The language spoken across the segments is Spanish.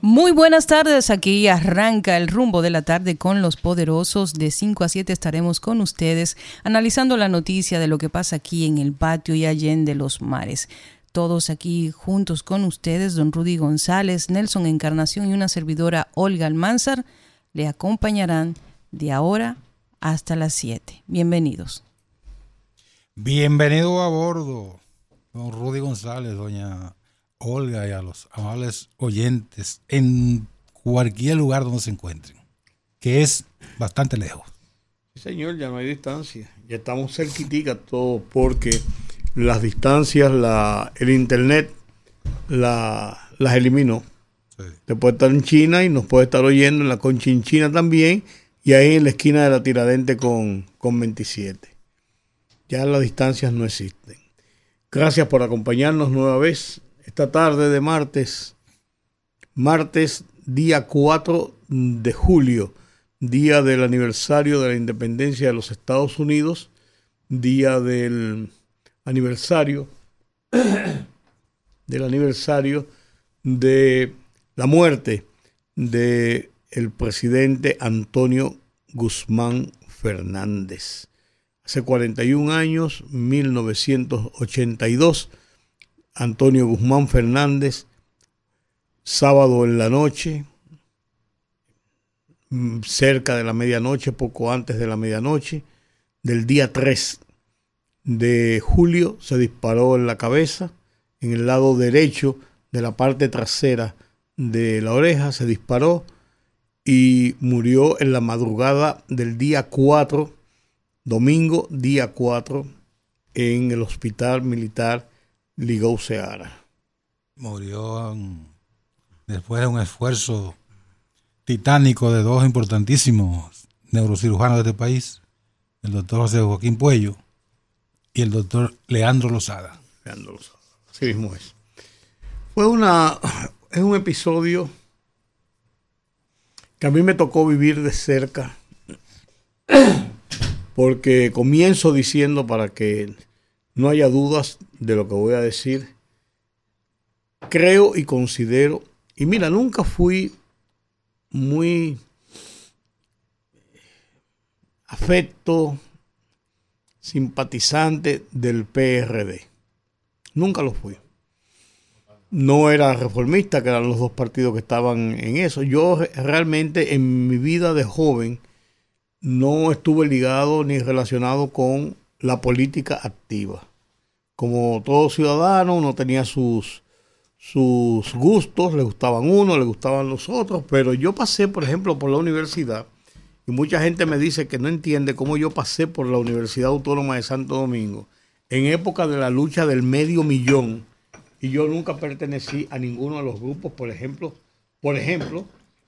Muy buenas tardes, aquí arranca el rumbo de la tarde con los poderosos. De 5 a 7 estaremos con ustedes analizando la noticia de lo que pasa aquí en el patio y allende los mares. Todos aquí juntos con ustedes, don Rudy González, Nelson Encarnación y una servidora Olga Almanzar, le acompañarán de ahora hasta las 7. Bienvenidos. Bienvenido a bordo, don Rudy González, doña Olga y a los amables oyentes en cualquier lugar donde se encuentren, que es bastante lejos. Señor, ya no hay distancia. Ya estamos cerquitica todo porque las distancias, la, el internet la, las eliminó. Sí. Te puede estar en China y nos puede estar oyendo en la Conchinchina también y ahí en la esquina de la Tiradente con, con 27. Ya las distancias no existen. Gracias por acompañarnos nueva vez esta tarde de martes, martes día 4 de julio, día del aniversario de la independencia de los Estados Unidos, día del aniversario del aniversario de la muerte de el presidente Antonio Guzmán Fernández. Hace 41 años, 1982, Antonio Guzmán Fernández, sábado en la noche, mm, cerca de la medianoche, poco antes de la medianoche, del día 3 de julio, se disparó en la cabeza, en el lado derecho de la parte trasera de la oreja, se disparó y murió en la madrugada del día 4, domingo día 4, en el hospital militar Ligou Seara. Murió después de un esfuerzo titánico de dos importantísimos neurocirujanos de este país, el doctor José Joaquín Puello y el doctor Leandro Lozada. Leandro Lozada, así mismo es. Fue una, es un episodio que a mí me tocó vivir de cerca, porque comienzo diciendo para que no haya dudas de lo que voy a decir. Creo y considero, y mira, nunca fui muy afecto, simpatizante del PRD. Nunca lo fui. No era reformista, que eran los dos partidos que estaban en eso. Yo realmente en mi vida de joven no estuve ligado ni relacionado con la política activa como todo ciudadano, uno tenía sus, sus gustos, le gustaban uno, le gustaban los otros, pero yo pasé, por ejemplo, por la universidad, y mucha gente me dice que no entiende cómo yo pasé por la Universidad Autónoma de Santo Domingo en época de la lucha del medio millón, y yo nunca pertenecí a ninguno de los grupos, por ejemplo, por ejemplo,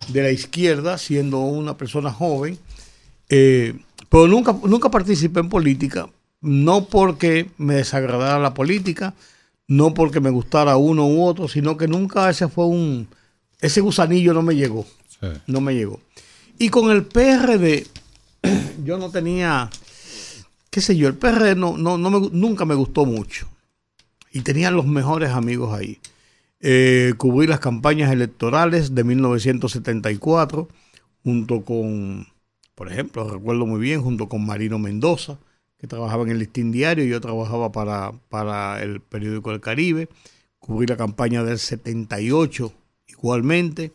de la izquierda, siendo una persona joven, eh, pero nunca, nunca participé en política, no porque me desagradara la política, no porque me gustara uno u otro, sino que nunca ese fue un, ese gusanillo no me llegó, no me llegó. Y con el PRD, yo no tenía, qué sé yo, el PRD no, no, nunca me gustó mucho. Y tenía los mejores amigos ahí. Eh, cubrí las campañas electorales de 1974, junto con, por ejemplo, recuerdo muy bien, junto con Marino Mendoza, que trabajaba en el Listín Diario, yo trabajaba para, para el periódico El Caribe, cubrí la campaña del 78 igualmente,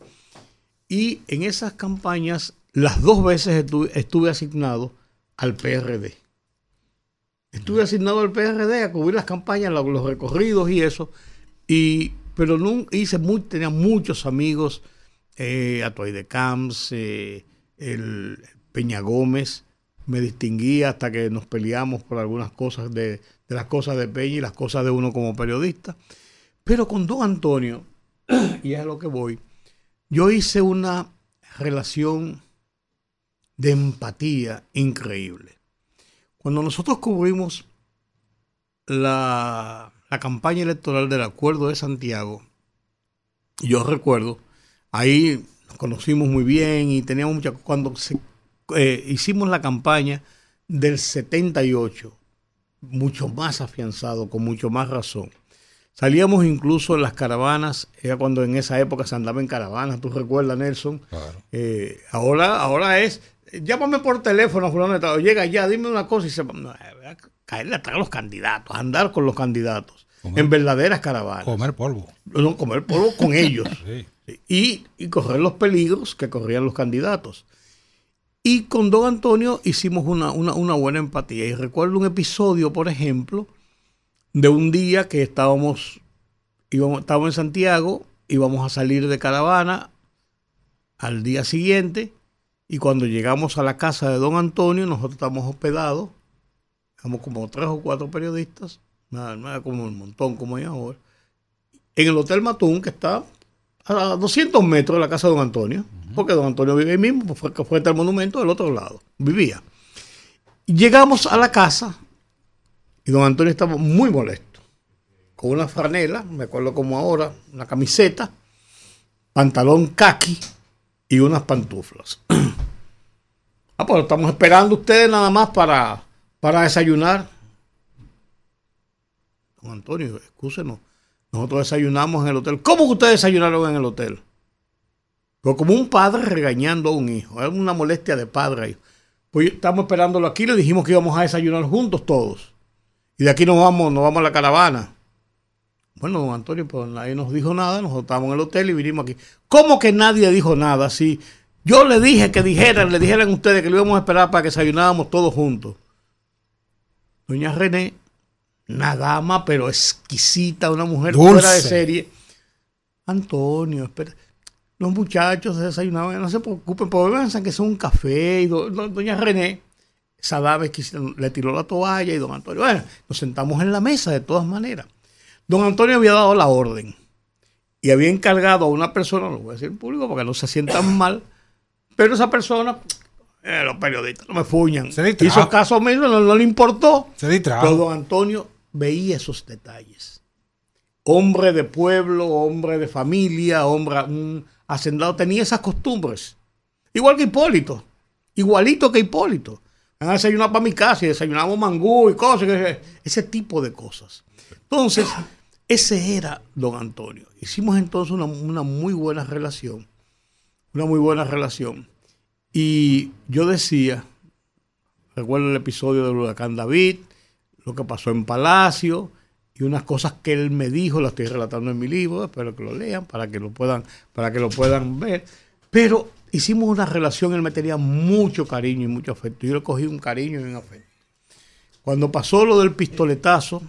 y en esas campañas las dos veces estuve, asignado al PRD. Estuve asignado al PRD a cubrir las campañas, los recorridos y eso, y, pero no, hice muy, tenía muchos amigos, eh, de Camps, eh, el Peña Gómez, me distinguía hasta que nos peleamos por algunas cosas de, las cosas de Peña y las cosas de uno como periodista. Pero con don Antonio, y es a lo que voy, yo hice una relación de empatía increíble. Cuando nosotros cubrimos la, la campaña electoral del Acuerdo de Santiago, yo recuerdo, ahí nos conocimos muy bien y teníamos mucha... Cuando eh, hicimos la campaña del 78, mucho más afianzado, con mucho más razón. Salíamos incluso en las caravanas, era cuando en esa época se andaba en caravanas, tú recuerdas, Nelson. Eh, ahora, ahora es, llámame por teléfono, fulano, llega ya, dime una cosa y se a caerle atrás a los candidatos, andar con los candidatos, en verdaderas caravanas. Comer polvo. No, comer polvo con ellos. y, y correr los peligros que corrían los candidatos. Y con Don Antonio hicimos una, buena empatía. Y recuerdo un episodio, por ejemplo, de un día que estábamos, íbamos, estábamos en Santiago, íbamos a salir de caravana al día siguiente. Y cuando llegamos a la casa de Don Antonio, nosotros estábamos hospedados, éramos como tres o cuatro periodistas, nada, nada como un montón como hay ahora, en el Hotel Matún, que está a 200 metros de la casa de don Antonio, porque don Antonio vive ahí mismo, fue frente al monumento del otro lado, vivía. Llegamos a la casa y don Antonio estaba muy molesto, con una franela, me acuerdo como ahora, una camiseta, pantalón kaki y unas pantuflas. ah, pues estamos esperando ustedes nada más para, para desayunar. Don Antonio, excúsenos nosotros desayunamos en el hotel. ¿Cómo que ustedes desayunaron en el hotel? Pero como un padre regañando a un hijo. Es una molestia de padre. Pues estamos esperándolo aquí, le dijimos que íbamos a desayunar juntos todos. Y de aquí nos vamos, nos vamos a la caravana. Bueno, don Antonio, pues nadie nos dijo nada, nosotros estábamos en el hotel y vinimos aquí. ¿Cómo que nadie dijo nada? Si yo le dije que dijeran, le dijeran ustedes que lo íbamos a esperar para que desayunáramos todos juntos. Doña René una dama, pero exquisita, una mujer fuera de serie. Antonio, espera. Los muchachos desayunaban, no se preocupen, porque que son un café. Y doña René, esa dama le tiró la toalla y don Antonio, bueno, nos sentamos en la mesa de todas maneras. Don Antonio había dado la orden y había encargado a una persona, lo voy a decir en público porque no se sientan mal, pero esa persona eh, los periodistas no me fuñan. Se Hizo caso mismo, no, le importó. Se Pero don Antonio veía esos detalles. Hombre de pueblo, hombre de familia, hombre un hacendado, tenía esas costumbres. Igual que Hipólito, igualito que Hipólito. Van a desayunar para mi casa y desayunamos mangú y cosas, ese tipo de cosas. Entonces, ese era don Antonio. Hicimos entonces una, una muy buena relación, una muy buena relación. Y yo decía, recuerdo el episodio del huracán David, lo que pasó en Palacio y unas cosas que él me dijo, las estoy relatando en mi libro, espero que lo lean para que lo puedan, para que lo puedan ver. Pero hicimos una relación, él me tenía mucho cariño y mucho afecto. Yo le cogí un cariño y un afecto. Cuando pasó lo del pistoletazo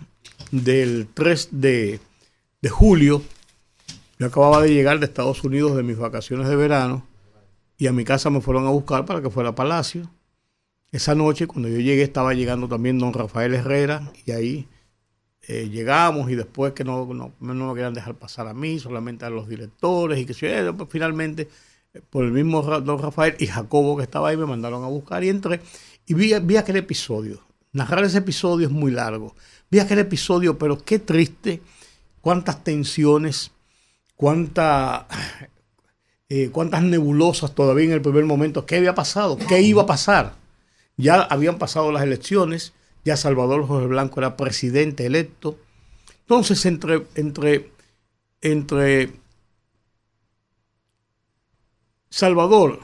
del 3 de, de julio, yo acababa de llegar de Estados Unidos de mis vacaciones de verano y a mi casa me fueron a buscar para que fuera a Palacio. Esa noche, cuando yo llegué, estaba llegando también don Rafael Herrera y ahí eh, llegamos y después que no, no, me querían dejar pasar a mí, solamente a los directores y que pues finalmente eh, por el mismo don Rafael y Jacobo que estaba ahí me mandaron a buscar y entré y vi, vi aquel episodio. Narrar ese episodio es muy largo. Vi aquel episodio, pero qué triste, cuántas tensiones, cuánta, eh, cuántas nebulosas todavía en el primer momento. ¿Qué había pasado? ¿Qué iba a pasar? Ya habían pasado las elecciones, ya Salvador Jorge Blanco era presidente electo. Entonces, entre, entre, entre Salvador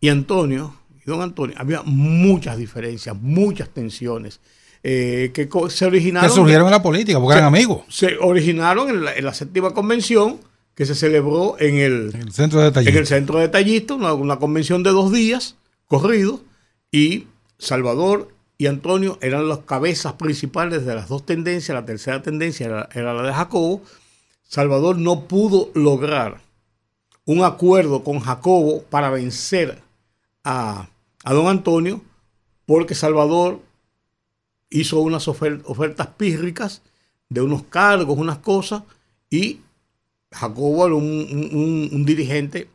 y Antonio, y don Antonio, había muchas diferencias, muchas tensiones. Eh, que se originaron. Que surgieron en la política, porque eran amigos. Se originaron en la, séptima convención que se celebró en el, centro de En el centro de Tallista, una, una, convención de dos días corridos, y Salvador y Antonio eran las cabezas principales de las dos tendencias. La tercera tendencia era, la de Jacobo. Salvador no pudo lograr un acuerdo con Jacobo para vencer a, don Antonio porque Salvador hizo unas ofertas pírricas de unos cargos, unas cosas, y Jacobo era un dirigente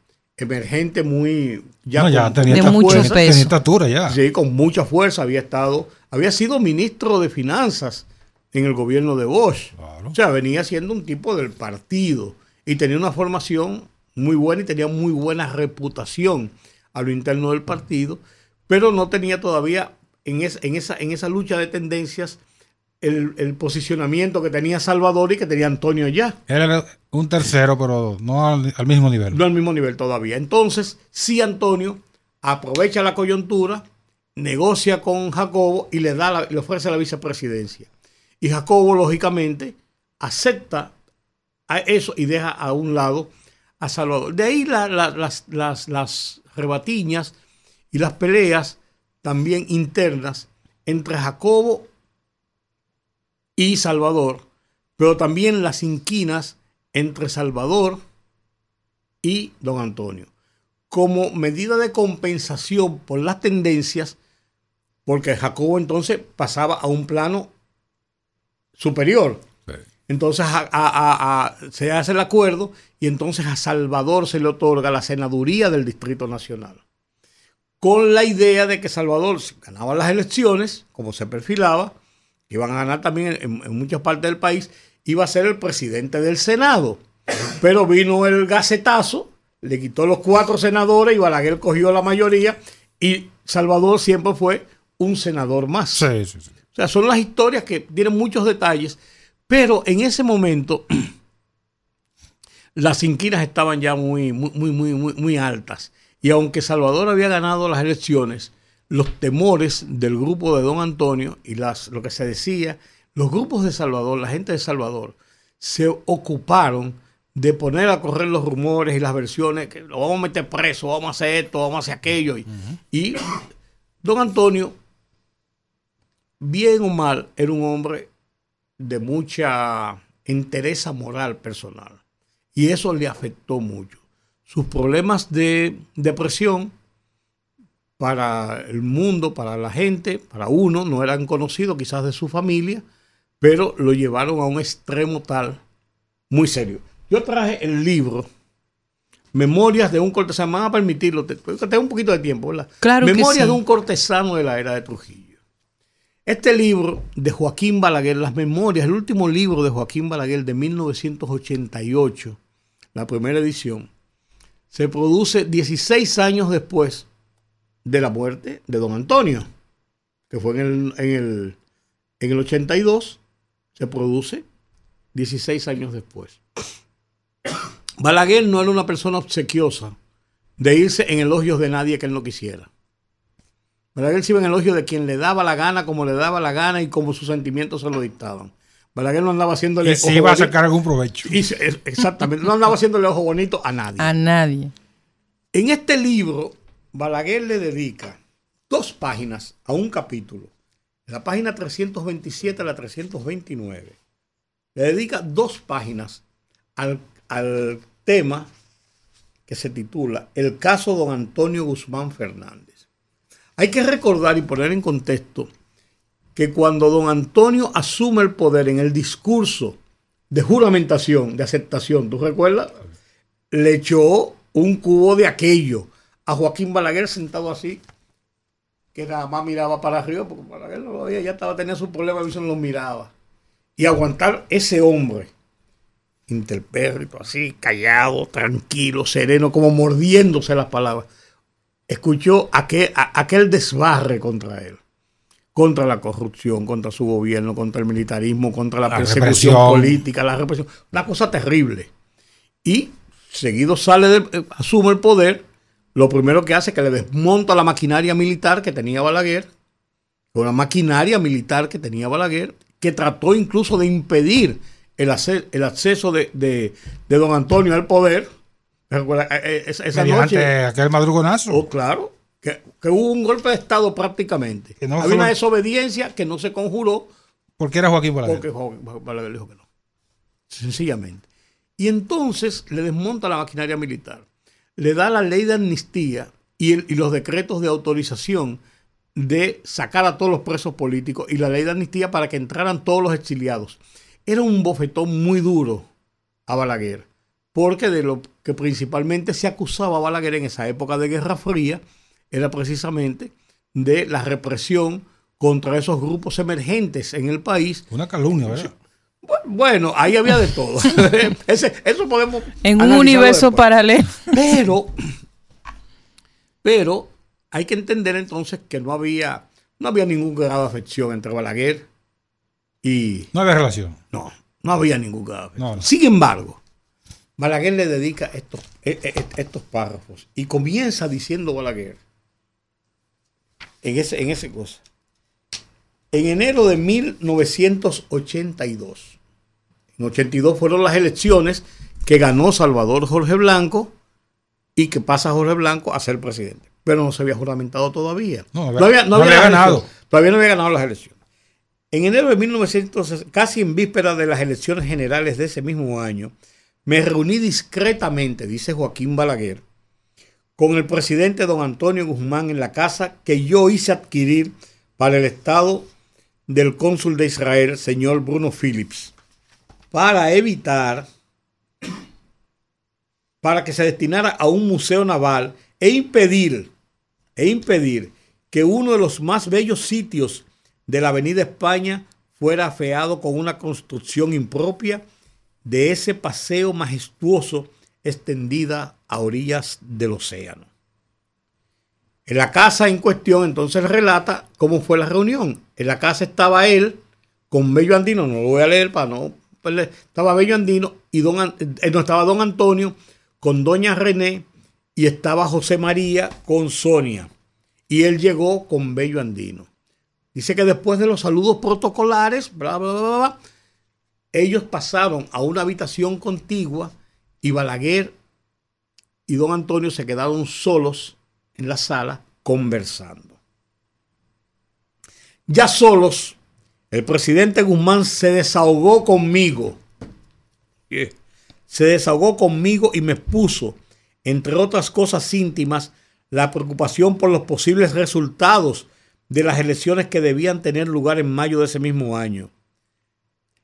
emergente muy ya, No, ya con, tenía, de esta- mucho tenía- peso. tenía estatura ya. sí, con mucha fuerza había estado, había sido ministro de finanzas en el gobierno de Bosch. Claro. O sea, venía siendo un tipo del partido y tenía una formación muy buena y tenía muy buena reputación a lo interno del partido, pero no tenía todavía en, es- en, esa, en esa lucha de tendencias el, el posicionamiento que tenía Salvador y que tenía Antonio ya. Era un tercero, pero no al, al mismo nivel. No al mismo nivel todavía. Entonces, sí Antonio aprovecha la coyuntura, negocia con Jacobo y le, da la- le ofrece la vicepresidencia. Y Jacobo, lógicamente, acepta a eso y deja a un lado a Salvador. De ahí la- la- las, las, las rebatiñas y las peleas también internas entre Jacobo y Salvador, pero también las inquinas entre Salvador y don Antonio, como medida de compensación por las tendencias, porque Jacobo entonces pasaba a un plano superior. Entonces a- a- a- a- se hace el acuerdo y entonces a Salvador se le otorga la senaduría del Distrito Nacional. Con la idea de que Salvador ganaba las elecciones, como se perfilaba, que iban a ganar también en, en muchas partes del país, iba a ser el presidente del Senado. Pero vino el gacetazo, le quitó los cuatro senadores y Balaguer cogió la mayoría y Salvador siempre fue un senador más. Sí, sí, sí. O sea, son las historias que tienen muchos detalles, pero en ese momento las inquinas estaban ya muy, muy, muy, muy, muy, muy altas. Y aunque Salvador había ganado las elecciones, los temores del grupo de Don Antonio y las, lo que se decía, los grupos de Salvador, la gente de Salvador, se ocuparon de poner a correr los rumores y las versiones, que lo vamos a meter preso, vamos a hacer esto, vamos a hacer aquello. Y, y Don Antonio, bien o mal, era un hombre de mucha entereza moral personal. Y eso le afectó mucho. Sus problemas de depresión para el mundo, para la gente, para uno, no eran conocidos quizás de su familia, pero lo llevaron a un extremo tal, muy serio. Yo traje el libro, Memorias de un cortesano, me van a permitirlo, te- tengo un poquito de tiempo, ¿verdad? Claro que Memorias sí. de un cortesano de la era de Trujillo. Este libro de Joaquín Balaguer, Las Memorias, el último libro de Joaquín Balaguer de 1988, la primera edición, se produce 16 años después de la muerte de don Antonio, que fue en el, en el, en el 82, se produce 16 años después. Balaguer no era una persona obsequiosa de irse en elogios de nadie que él no quisiera. Balaguer se iba en elogio de quien le daba la gana, como le daba la gana y como sus sentimientos se lo dictaban. Balaguer no andaba haciéndole Y ojo iba a bonito- sacar algún provecho. y se- exactamente, no andaba haciéndole ojo bonito a nadie. A nadie. En este libro, Balaguer le dedica dos páginas a un capítulo. En la página 327 a la 329. Le dedica dos páginas al, al tema que se titula El caso don Antonio Guzmán Fernández. Hay que recordar y poner en contexto que cuando don Antonio asume el poder en el discurso de juramentación, de aceptación, ¿tú recuerdas? Le echó un cubo de aquello a Joaquín Balaguer sentado así, que nada más miraba para arriba, porque Balaguer no lo veía, ya estaba, tenía su problema, y no lo miraba. Y aguantar ese hombre, interpérrito, así, callado, tranquilo, sereno, como mordiéndose las palabras, escuchó aquel, aquel desbarre contra él, contra la corrupción, contra su gobierno, contra el militarismo, contra la, La persecución represión. política, la represión, una cosa terrible. Y seguido sale, del- eh, asume el poder, lo primero que hace es que le desmonta la maquinaria militar que tenía Balaguer, una maquinaria militar que tenía Balaguer, que trató incluso de impedir el, acceso de, de- de don Antonio al poder. Eh, eh, Esa, esa noche, aquel madrugonazo. oh, claro, que, que hubo un golpe de Estado prácticamente. No Había una desobediencia que no se conjuró porque era Joaquín Balaguer. porque Jo- Balaguer dijo que no. Sencillamente. Y entonces le desmonta la maquinaria militar. Le da la ley de amnistía y, los decretos de autorización de sacar a todos los presos políticos y la ley de amnistía para que entraran todos los exiliados. Era un bofetón muy duro a Balaguer. porque de lo que principalmente se acusaba a Balaguer en esa época de Guerra Fría era precisamente de la represión contra esos grupos emergentes en el país. Una calumnia, ¿verdad? Bueno, ahí había de todo. eso podemos. En un universo paralelo. Pero, pero hay que entender entonces que no había, no había ningún grado de afección entre Balaguer y. No había relación. No, no había ningún grado de afección. Sin embargo, Balaguer le dedica estos, e, e, e, estos párrafos y comienza diciendo Balaguer en ese, en ese cosa. En enero de 1982, en 82 fueron las elecciones que ganó Salvador Jorge Blanco y que pasa Jorge Blanco a ser presidente. Pero no se había juramentado todavía. No, había, ganado. Todavía no había ganado las elecciones. En enero de 1900, casi en víspera de las elecciones generales de ese mismo año, me reuní discretamente, dice Joaquín Balaguer, con el presidente don Antonio Guzmán en la casa que yo hice adquirir para el Estado del cónsul de Israel, señor Bruno Phillips, para evitar, para que se destinara a un museo naval e impedir, e impedir que uno de los más bellos sitios de la Avenida España fuera afeado con una construcción impropia de ese paseo majestuoso extendida a orillas del océano. En la casa en cuestión, entonces relata cómo fue la reunión. En la casa estaba él con Bello Andino, no lo voy a leer para no Estaba Bello Andino y don, eh, no estaba don Antonio con doña René y estaba José María con Sonia. Y él llegó con Bello Andino. Dice que después de los saludos protocolares, bla, bla, bla, bla, ellos pasaron a una habitación contigua y Balaguer y don Antonio se quedaron solos en la sala conversando. Ya solos, el presidente Guzmán se desahogó conmigo. Se desahogó conmigo y me expuso, entre otras cosas íntimas, la preocupación por los posibles resultados de las elecciones que debían tener lugar en mayo de ese mismo año.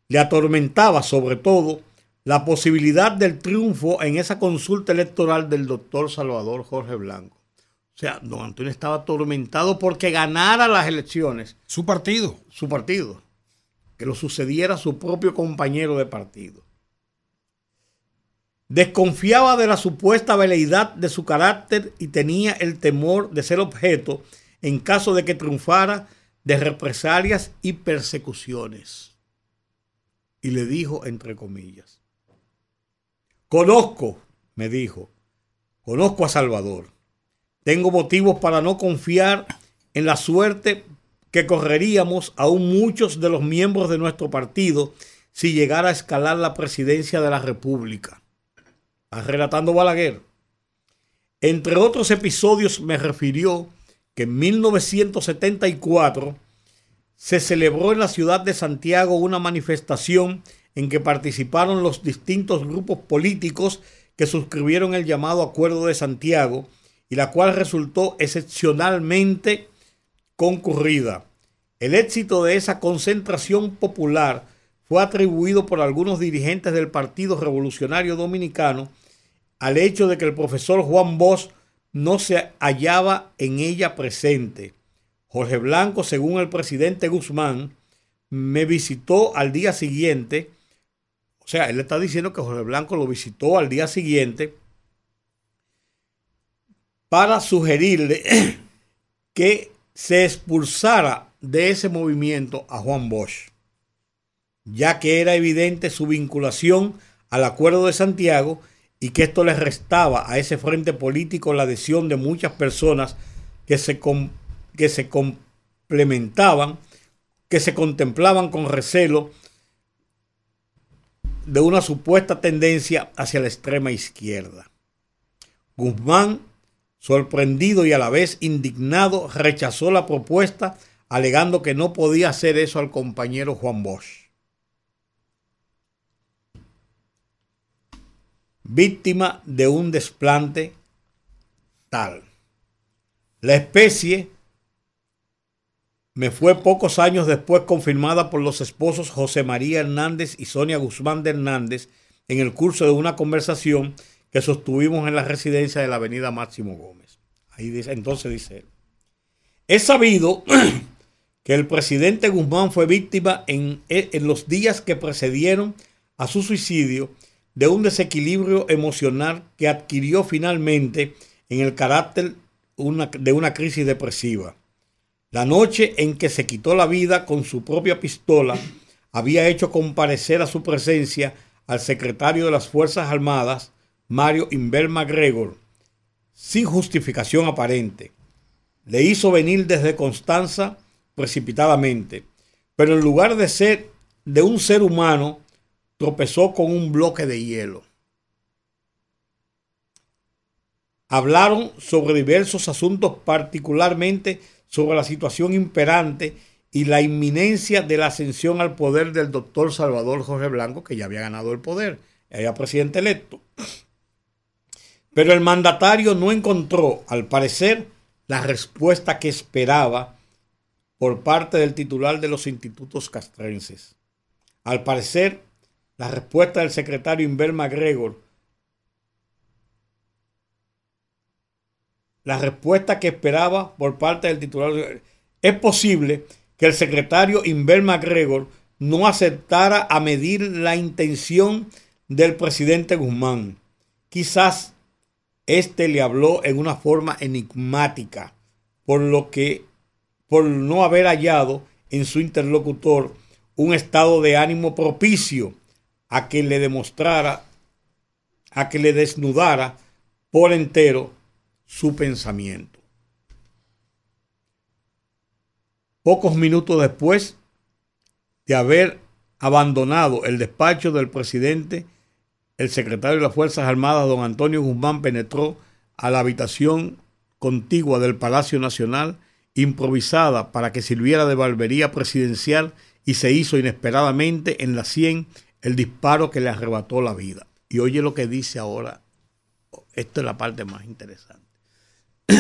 Le atormentaba sobre todo la posibilidad del triunfo en esa consulta electoral del doctor Salvador Jorge Blanco. O sea, don Antonio estaba atormentado porque ganara las elecciones. Su partido. Su partido. Que lo sucediera su propio compañero de partido. Desconfiaba de la supuesta veleidad de su carácter y tenía el temor de ser objeto, en caso de que triunfara, de represalias y persecuciones. Y le dijo, entre comillas, conozco, me dijo, conozco a Salvador tengo motivos para no confiar en la suerte que correríamos aún muchos de los miembros de nuestro partido si llegara a escalar la presidencia de la República. relatando Balaguer. Entre otros episodios me refirió que en 1974 se celebró en la ciudad de Santiago una manifestación en que participaron los distintos grupos políticos que suscribieron el llamado Acuerdo de Santiago y la cual resultó excepcionalmente concurrida. El éxito de esa concentración popular fue atribuido por algunos dirigentes del Partido Revolucionario Dominicano al hecho de que el profesor Juan Bosch no se hallaba en ella presente. Jorge Blanco, según el presidente Guzmán, me visitó al día siguiente, o sea, él está diciendo que Jorge Blanco lo visitó al día siguiente para sugerirle que se expulsara de ese movimiento a Juan Bosch, ya que era evidente su vinculación al Acuerdo de Santiago y que esto le restaba a ese frente político la adhesión de muchas personas que se, que se complementaban, que se contemplaban con recelo de una supuesta tendencia hacia la extrema izquierda. Guzmán Sorprendido y a la vez indignado, rechazó la propuesta, alegando que no podía hacer eso al compañero Juan Bosch. Víctima de un desplante tal. La especie me fue pocos años después confirmada por los esposos José María Hernández y Sonia Guzmán de Hernández, en el curso de una conversación que sostuvimos en la residencia de la avenida Máximo Gómez. Ahí dice, entonces dice él, es sabido que el presidente Guzmán fue víctima en, en los días que precedieron a su suicidio de un desequilibrio emocional que adquirió finalmente en el carácter de una crisis depresiva. La noche en que se quitó la vida con su propia pistola, había hecho comparecer a su presencia al secretario de las Fuerzas Armadas, Mario Inver MacGregor, sin justificación aparente. Le hizo venir desde Constanza precipitadamente, pero en lugar de ser de un ser humano, tropezó con un bloque de hielo. Hablaron sobre diversos asuntos, particularmente sobre la situación imperante y la inminencia de la ascensión al poder del doctor Salvador Jorge Blanco, que ya había ganado el poder, era presidente electo. Pero el mandatario no encontró, al parecer, la respuesta que esperaba por parte del titular de los institutos castrenses. Al parecer, la respuesta del secretario Inver MacGregor, la respuesta que esperaba por parte del titular, es posible que el secretario Inver MacGregor no aceptara a medir la intención del presidente Guzmán. Quizás este le habló en una forma enigmática, por lo que por no haber hallado en su interlocutor un estado de ánimo propicio a que le demostrara, a que le desnudara por entero su pensamiento. Pocos minutos después de haber abandonado el despacho del presidente, el secretario de las Fuerzas Armadas, don Antonio Guzmán, penetró a la habitación contigua del Palacio Nacional improvisada para que sirviera de barbería presidencial y se hizo inesperadamente en la 100 el disparo que le arrebató la vida. Y oye lo que dice ahora. Esto es la parte más interesante.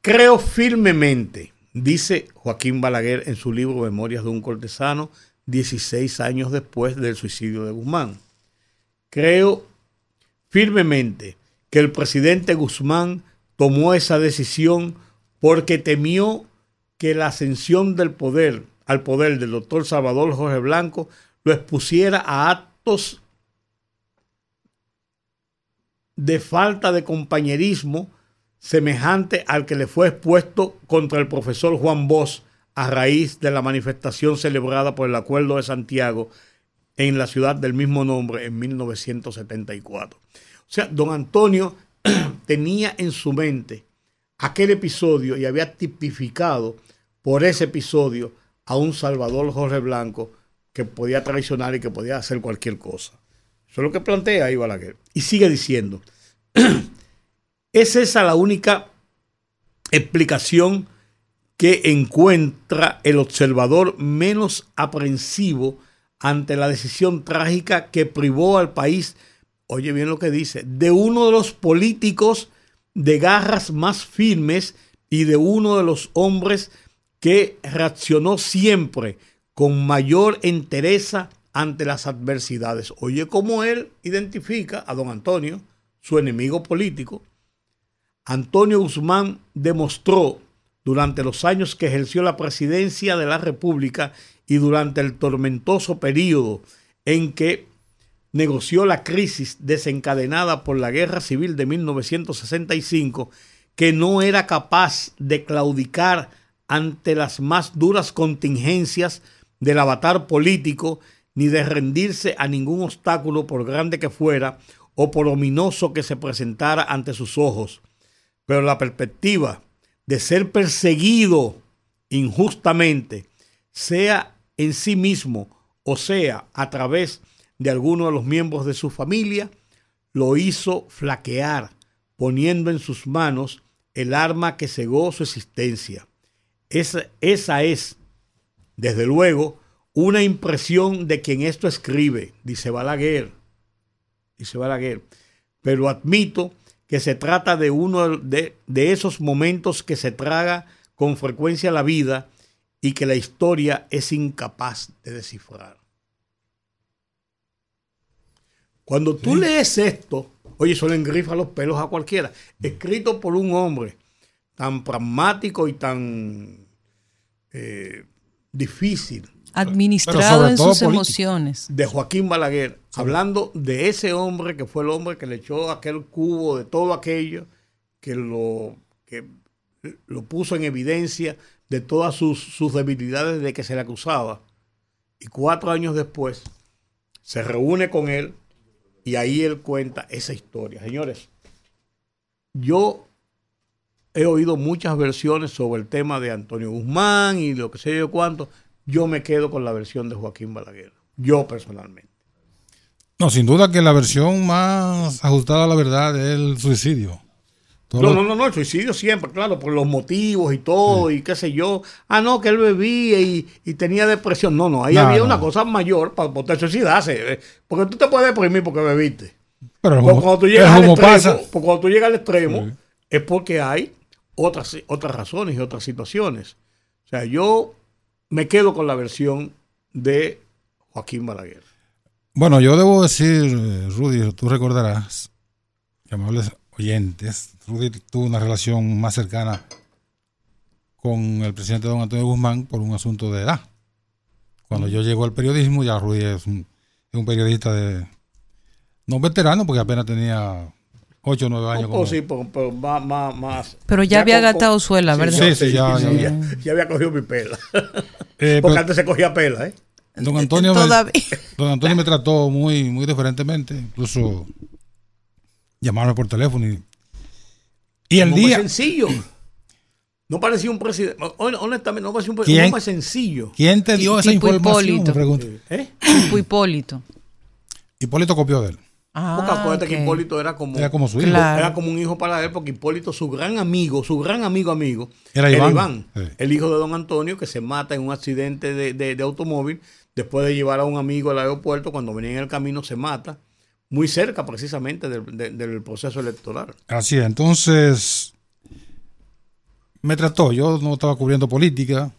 Creo firmemente, dice Joaquín Balaguer en su libro Memorias de un cortesano, 16 años después del suicidio de Guzmán. Creo firmemente que el presidente Guzmán tomó esa decisión porque temió que la ascensión del poder al poder del doctor Salvador Jorge Blanco lo expusiera a actos de falta de compañerismo semejante al que le fue expuesto contra el profesor Juan Bosch a raíz de la manifestación celebrada por el Acuerdo de Santiago en la ciudad del mismo nombre en 1974. O sea, don Antonio tenía en su mente aquel episodio y había tipificado por ese episodio a un Salvador Jorge Blanco que podía traicionar y que podía hacer cualquier cosa. Eso es lo que plantea ahí Balaguer. Y sigue diciendo, ¿es esa la única explicación que encuentra el observador menos aprensivo ante la decisión trágica que privó al país, oye bien lo que dice, de uno de los políticos de garras más firmes y de uno de los hombres que reaccionó siempre con mayor entereza ante las adversidades. Oye cómo él identifica a don Antonio, su enemigo político. Antonio Guzmán demostró durante los años que ejerció la presidencia de la República y durante el tormentoso periodo en que negoció la crisis desencadenada por la Guerra Civil de 1965, que no era capaz de claudicar ante las más duras contingencias del avatar político, ni de rendirse a ningún obstáculo por grande que fuera o por ominoso que se presentara ante sus ojos. Pero la perspectiva de ser perseguido injustamente, sea en sí mismo o sea a través de alguno de los miembros de su familia, lo hizo flaquear, poniendo en sus manos el arma que cegó su existencia. Esa, esa es, desde luego, una impresión de quien esto escribe, dice Balaguer. Dice Balaguer. Pero admito que se trata de uno de, de esos momentos que se traga con frecuencia la vida y que la historia es incapaz de descifrar. Cuando tú lees esto, oye, eso le engrifa los pelos a cualquiera. Escrito por un hombre tan pragmático y tan eh, difícil. Administrado en sus emociones. De Joaquín Balaguer, hablando de ese hombre que fue el hombre que le echó aquel cubo de todo aquello, que lo, que lo puso en evidencia de todas sus, sus debilidades de que se le acusaba. Y cuatro años después se reúne con él y ahí él cuenta esa historia. Señores, yo he oído muchas versiones sobre el tema de Antonio Guzmán y lo que sé yo cuánto. Yo me quedo con la versión de Joaquín Balaguer. Yo personalmente. No, sin duda que la versión más ajustada a la verdad es el suicidio. No, no, no, no, el suicidio siempre, claro, por los motivos y todo, y qué sé yo. Ah, no, que él bebía y, tenía depresión. No, no, ahí había una cosa mayor para poder suicidarse. Eh, porque tú te puedes deprimir porque bebiste. Pero cuando tú llegas al extremo, cuando tú llegas al extremo, es porque hay otras, otras razones y otras situaciones. O sea, yo me quedo con la versión de Joaquín Balaguer. Bueno, yo debo decir, Rudy, tú recordarás, amables oyentes, Rudy tuvo una relación más cercana con el presidente don Antonio Guzmán por un asunto de edad. Cuando yo llego al periodismo, ya Rudy es un, periodista de, no veterano, porque apenas tenía 8 o 9 años. Oh, sí, pero, más, Pero ya, había gastado suela, ¿verdad? Sí, sí, ya, ya, había cogido mi pela. Eh, porque antes se cogía pela, ¿eh? Don Antonio, me, don Antonio me trató muy, muy diferentemente, incluso llamarme por teléfono y, y el día... sencillo. No parecía un presidente. Honestamente, no parecía un presidente. más sencillo. ¿Quién te dio esa información? Hipólito. ¿Eh? Hipólito. Hipólito copió de él. Ah, porque acuérdate que Hipólito era como, era como su hijo. Era como un hijo para él, porque Hipólito, su gran amigo, su gran amigo amigo, era Iván, el hijo de don Antonio, que se mata en un accidente de, de, automóvil, después de llevar a un amigo al aeropuerto, cuando venía en el camino se mata, muy cerca precisamente del, del proceso electoral. Así es, entonces me trató, yo no estaba cubriendo política,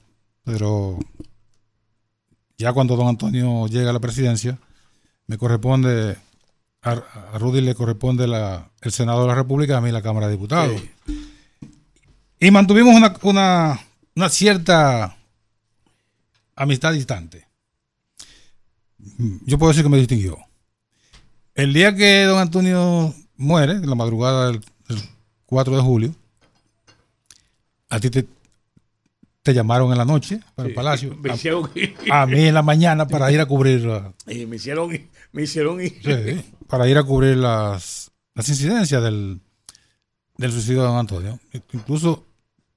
pero ya cuando don Antonio llega a la presidencia, me corresponde a, Rudy le corresponde la, el Senado de la República, a mí la Cámara de Diputados. Y mantuvimos una, una, cierta amistad distante. Yo puedo decir que me distinguió. El día que don Antonio muere, en la madrugada del, 4 de julio, a ti te, te llamaron en la noche para el palacio. a, mí en la mañana para ir a cubrir. Y me hicieron, me hicieron ir. Sí para ir a cubrir las, las incidencias del, del suicidio de don Antonio. Incluso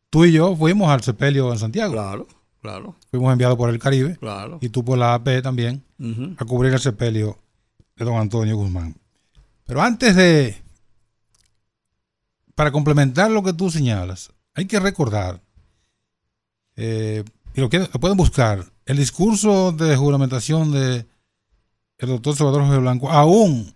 tú y yo fuimos al sepelio en Santiago. Claro, claro. Fuimos enviados por el Caribe. Claro. Y tú por la AP también, a cubrir el sepelio de don Antonio Guzmán. Pero antes de, para complementar lo que tú señalas, hay que recordar, eh, y lo, que, lo pueden buscar, el discurso de juramentación de el doctor Salvador José Blanco, aún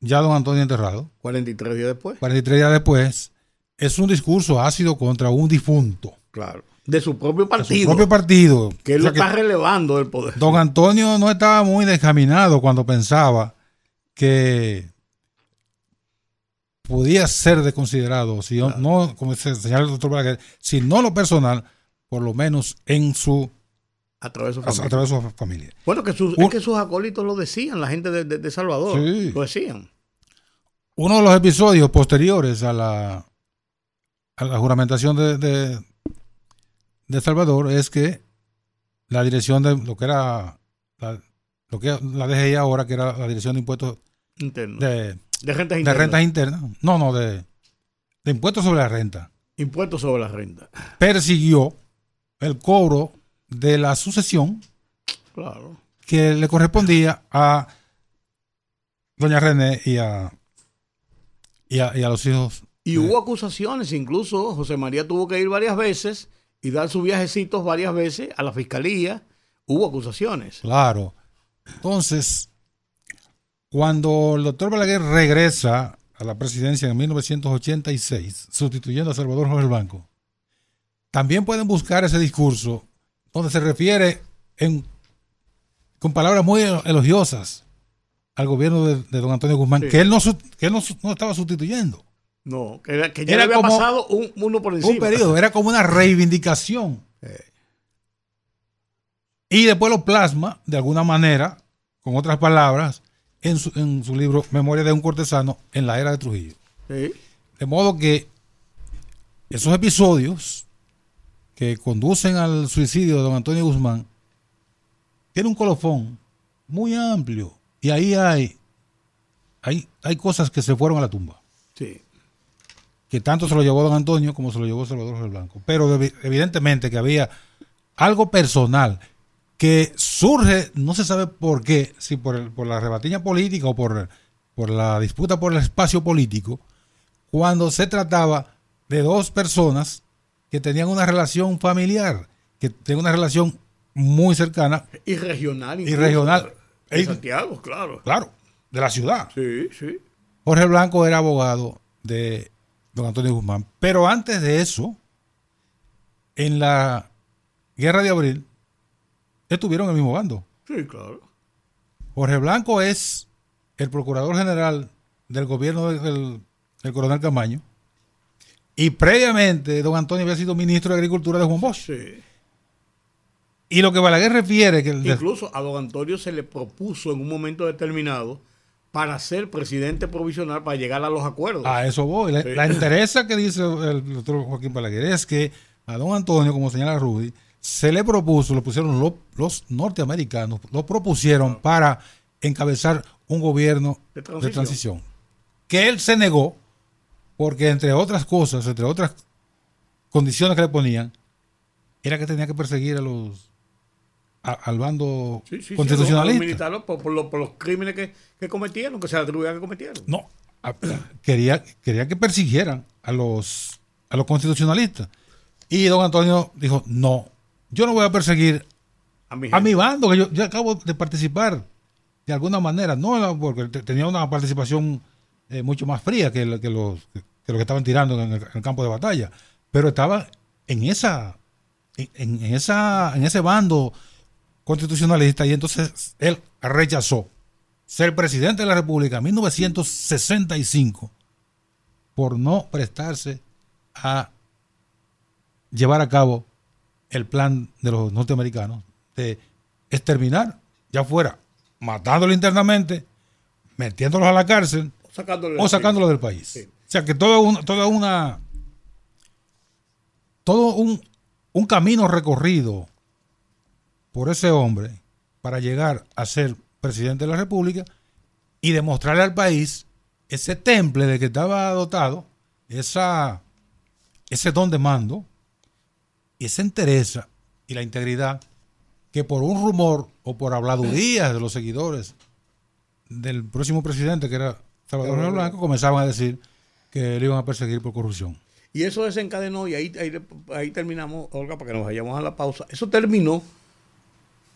ya don Antonio enterrado. 43 días después. 43 días después. Es un discurso ácido contra un difunto. Claro. De su propio partido. De su propio partido. Que él lo está relevando del poder. Don Antonio no estaba muy descaminado cuando pensaba que podía ser desconsiderado, si no, como se señala el doctor Balaguer, si no lo personal, por lo menos en su a través de su familia. Bueno, que sus, es que sus acólitos lo decían, la gente de, Salvador lo decían. Uno de los episodios posteriores a la, a la juramentación de, de, Salvador es que la dirección de lo que era la, lo que la DGI ahora, que era la dirección de impuestos internos. De, de rentas internas. De rentas internas. No, no, de, de impuestos sobre la renta. Impuestos sobre la renta. Persiguió el cobro de la sucesión claro. que le correspondía a doña René y a, y a, los hijos. Y hubo acusaciones, incluso José María tuvo que ir varias veces y dar sus viajecitos varias veces a la fiscalía. Hubo acusaciones. Claro. Entonces, cuando el doctor Balaguer regresa a la presidencia en 1986, sustituyendo a Salvador Jorge Blanco, también pueden buscar ese discurso donde se refiere en, con palabras muy elogiosas al gobierno de, don Antonio Guzmán, que él, no, que no, estaba sustituyendo. No, que, era, ya había pasado un, uno por encima. Un periodo, era como una reivindicación. Y después lo plasma, de alguna manera, con otras palabras, en su, en su libro Memoria de un cortesano en la era de Trujillo. De modo que esos episodios que conducen al suicidio de don Antonio Guzmán tienen un colofón muy amplio y ahí hay, hay, hay cosas que se fueron a la tumba. Sí. Que tanto se lo llevó don Antonio como se lo llevó Salvador Jorge Blanco. Pero evidentemente que había algo personal que surge, no se sabe por qué, si por, el, por la rebatiña política o por, por la disputa por el espacio político, cuando se trataba de dos personas que tenían una relación familiar, que tenían una relación muy cercana. Y regional. Y regional. De Santiago, claro. Claro, de la ciudad. Sí, sí. Jorge Blanco era abogado de don Antonio Guzmán. Pero antes de eso, en la guerra de abril, estuvieron en el mismo bando. Sí, claro. Jorge Blanco es el procurador general del gobierno del, coronel Camaño. Y previamente, don Antonio había sido ministro de Agricultura de Juan Bosch. Sí. Y lo que Balaguer refiere que... Incluso a don Antonio se le propuso en un momento determinado para ser presidente provisional, para llegar a los acuerdos. A eso voy. La, interesa que dice el doctor Joaquín Balaguer es que a don Antonio, como señala Rudy, se le propuso, lo pusieron los, norteamericanos, lo propusieron para encabezar un gobierno de transición. Que él se negó porque entre otras cosas, entre otras condiciones que le ponían, era que tenía que perseguir a los al bando constitucionalista. por, los crímenes que, cometieron, que se atribuían que cometieron. No, quería, quería que persiguieran a los, a los constitucionalistas. Y don Antonio dijo, no, yo no voy a perseguir a mi, bando, que yo, acabo de participar de alguna manera, no porque tenía una participación eh, mucho más fría que, los, que, los que estaban tirando en el, campo de batalla, pero estaba en esa, en, esa, en ese bando constitucionalista y entonces él rechazó ser presidente de la República en 1965 por no prestarse a llevar a cabo el plan de los norteamericanos de exterminar, ya fuera matándolo internamente, metiéndolos a la cárcel o sacándolo del país. O sea que todo toda una todo un, un camino recorrido por ese hombre para llegar a ser presidente de la República y demostrarle al país ese temple de que estaba dotado, esa, ese don de mando y esa entereza y la integridad que por un rumor o por habladurías de los seguidores del próximo presidente, que era Salvador Blanco, comenzaban a decir que le iban a perseguir por corrupción. Y eso desencadenó, y ahí, ahí, terminamos, Olga, para que nos vayamos a la pausa. Eso terminó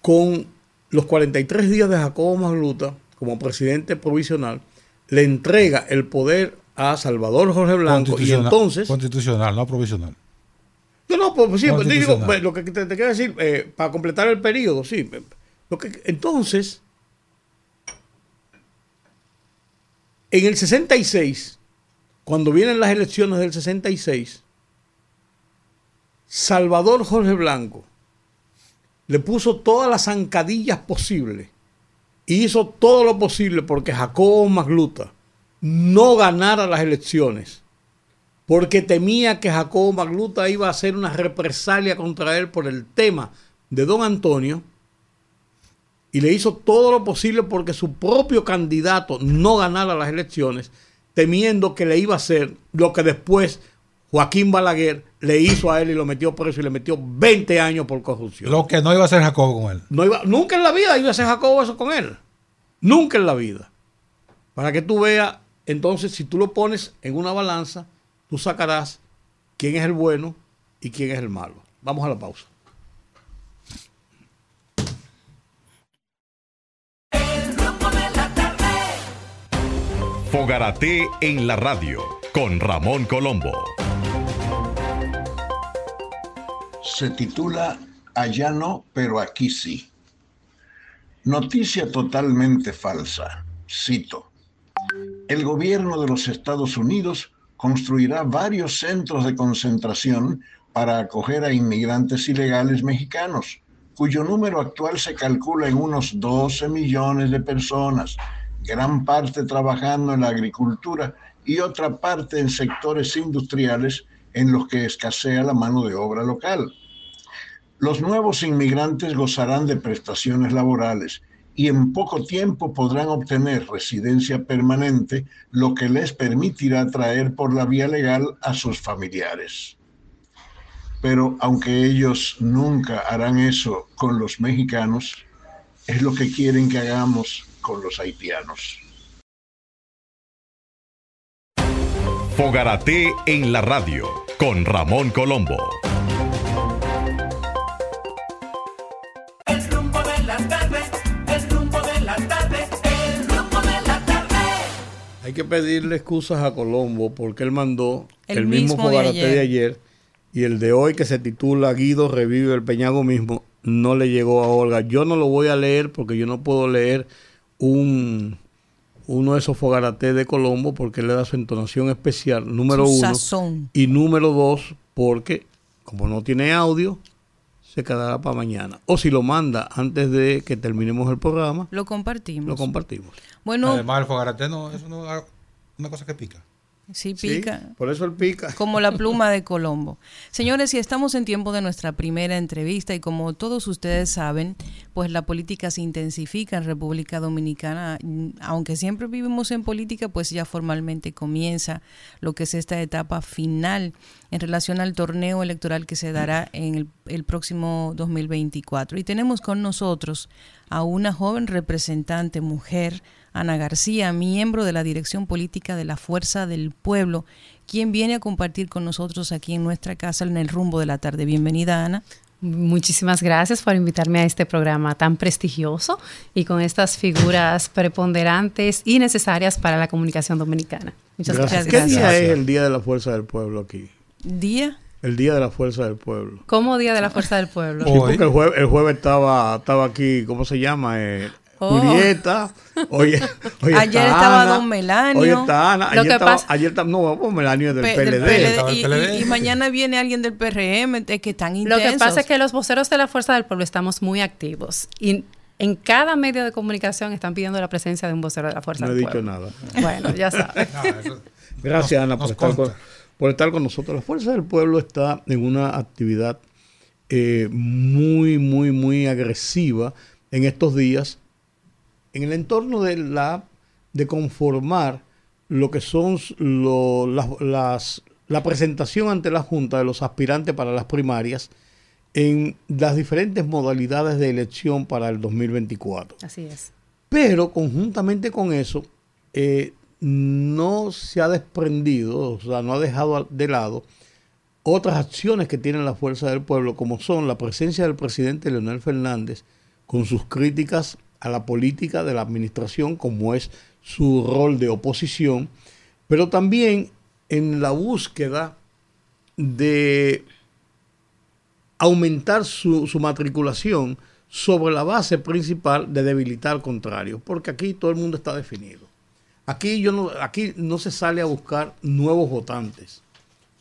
con los 43 días de Jacobo Magluta como presidente provisional, le entrega el poder a Salvador Jorge Blanco y entonces... Constitucional, no provisional. No, no, pues sí, pues, digo, lo que te, quiero decir, eh, para completar el periodo, sí. Lo que, entonces, en el 66, cuando vienen las elecciones del 66, Salvador Jorge Blanco le puso todas las zancadillas posibles. Y hizo todo lo posible porque Jacobo Magluta no ganara las elecciones porque temía que Jacobo Magluta iba a hacer una represalia contra él por el tema de don Antonio, y le hizo todo lo posible porque su propio candidato no ganara las elecciones, temiendo que le iba a hacer lo que después Joaquín Balaguer le hizo a él y lo metió preso y le metió 20 años por corrupción. Lo que no iba a hacer Jacobo con él. No iba, nunca en la vida iba a hacer Jacobo eso con él. Nunca en la vida. Para que tú veas, entonces, si tú lo pones en una balanza, tú sacarás quién es el bueno y quién es el malo. Vamos a la pausa. Fogarate en la radio con Ramón Colombo. Se titula Allá no, pero aquí sí. Noticia totalmente falsa. cito, el gobierno de los Estados Unidos construirá varios centros de concentración para acoger a inmigrantes ilegales mexicanos, cuyo número actual se calcula en unos 12 millones de personas, gran parte trabajando en la agricultura y otra parte en sectores industriales en los que escasea la mano de obra local. Los nuevos inmigrantes gozarán de prestaciones laborales y en poco tiempo podrán obtener residencia permanente, lo que les permitirá traer por la vía legal a sus familiares. Pero aunque ellos nunca harán eso con los mexicanos, es lo que quieren que hagamos con los haitianos. Fogarate en la radio con Ramón Colombo. El rumbo de la tarde, el rumbo de la tarde, el rumbo de la tarde. Hay que pedirle excusas a Colombo porque él mandó El el, mismo, mismo de fogarate ayer. de ayer y el de hoy que se titula Guido revive el Peñago mismo no le llegó a Olga. Yo no lo voy a leer porque yo no puedo leer un uno de esos fogarates de Colombo porque le da su entonación especial, número Su uno. sazón. Y número dos, porque como no tiene audio, se quedará para mañana. O si lo manda antes de que terminemos el programa, Lo compartimos. lo compartimos. bueno, Además, el fogarate no es una cosa que pica. Sí ¿Sí? pica. Por eso él pica. como la pluma de Colombo. Señores, y estamos en tiempo de nuestra primera entrevista y como todos ustedes saben, pues la política se intensifica en República Dominicana, aunque siempre vivimos en política, pues ya formalmente comienza lo que es esta etapa final en relación al torneo electoral que se dará en el, el próximo 2024. Y tenemos con nosotros a una joven representante mujer, Ana García, miembro de la Dirección Política de la Fuerza del Pueblo, quien viene a compartir con nosotros aquí en nuestra casa en el rumbo de la tarde. Bienvenida, Ana. Muchísimas gracias por invitarme a este programa tan prestigioso y con estas figuras preponderantes y necesarias para la comunicación dominicana. Muchas Gracias. gracias. ¿Qué día gracias. es el Día de la Fuerza del Pueblo aquí? Día. El Día de la Fuerza del Pueblo. Como Día de la Fuerza del Pueblo. Sí, Hoy. porque el jueves, el jueves estaba, estaba aquí, ¿cómo se llama? Eh, Oh. Julieta. Oye, hoy Ayer está estaba Ana, don Melanio. Hoy está Ana. Lo Ayer que estaba, pasa- ayer está- no, vamos, Melanio es del Pe- PLD. del y, PLD. y- y mañana viene alguien del PRM, es que están Lo intensos. que pasa es que los voceros de la Fuerza del Pueblo estamos muy activos y en cada medio de comunicación están pidiendo la presencia de un vocero de la Fuerza No he del dicho Pueblo. nada. Bueno, ya sabes. No, eso- Gracias, Ana, por estar, con, por estar con nosotros. La Fuerza del Pueblo está en una actividad eh, muy, muy, muy agresiva en estos días en el entorno de la de conformar lo que son lo- las, las- la presentación ante la Junta de los aspirantes para las primarias en las diferentes modalidades de elección para el 2024. Así es. Pero conjuntamente con eso, eh, no se ha desprendido, o sea, no ha dejado de lado otras acciones que tiene la Fuerza del Pueblo, como son la presencia del presidente Leonel Fernández con sus críticas a la política de la administración, como es su rol de oposición, pero también en la búsqueda de aumentar su, matriculación sobre la base principal de debilitar al contrario, porque aquí todo el mundo está definido. Aquí, yo no, aquí no se sale a buscar nuevos votantes,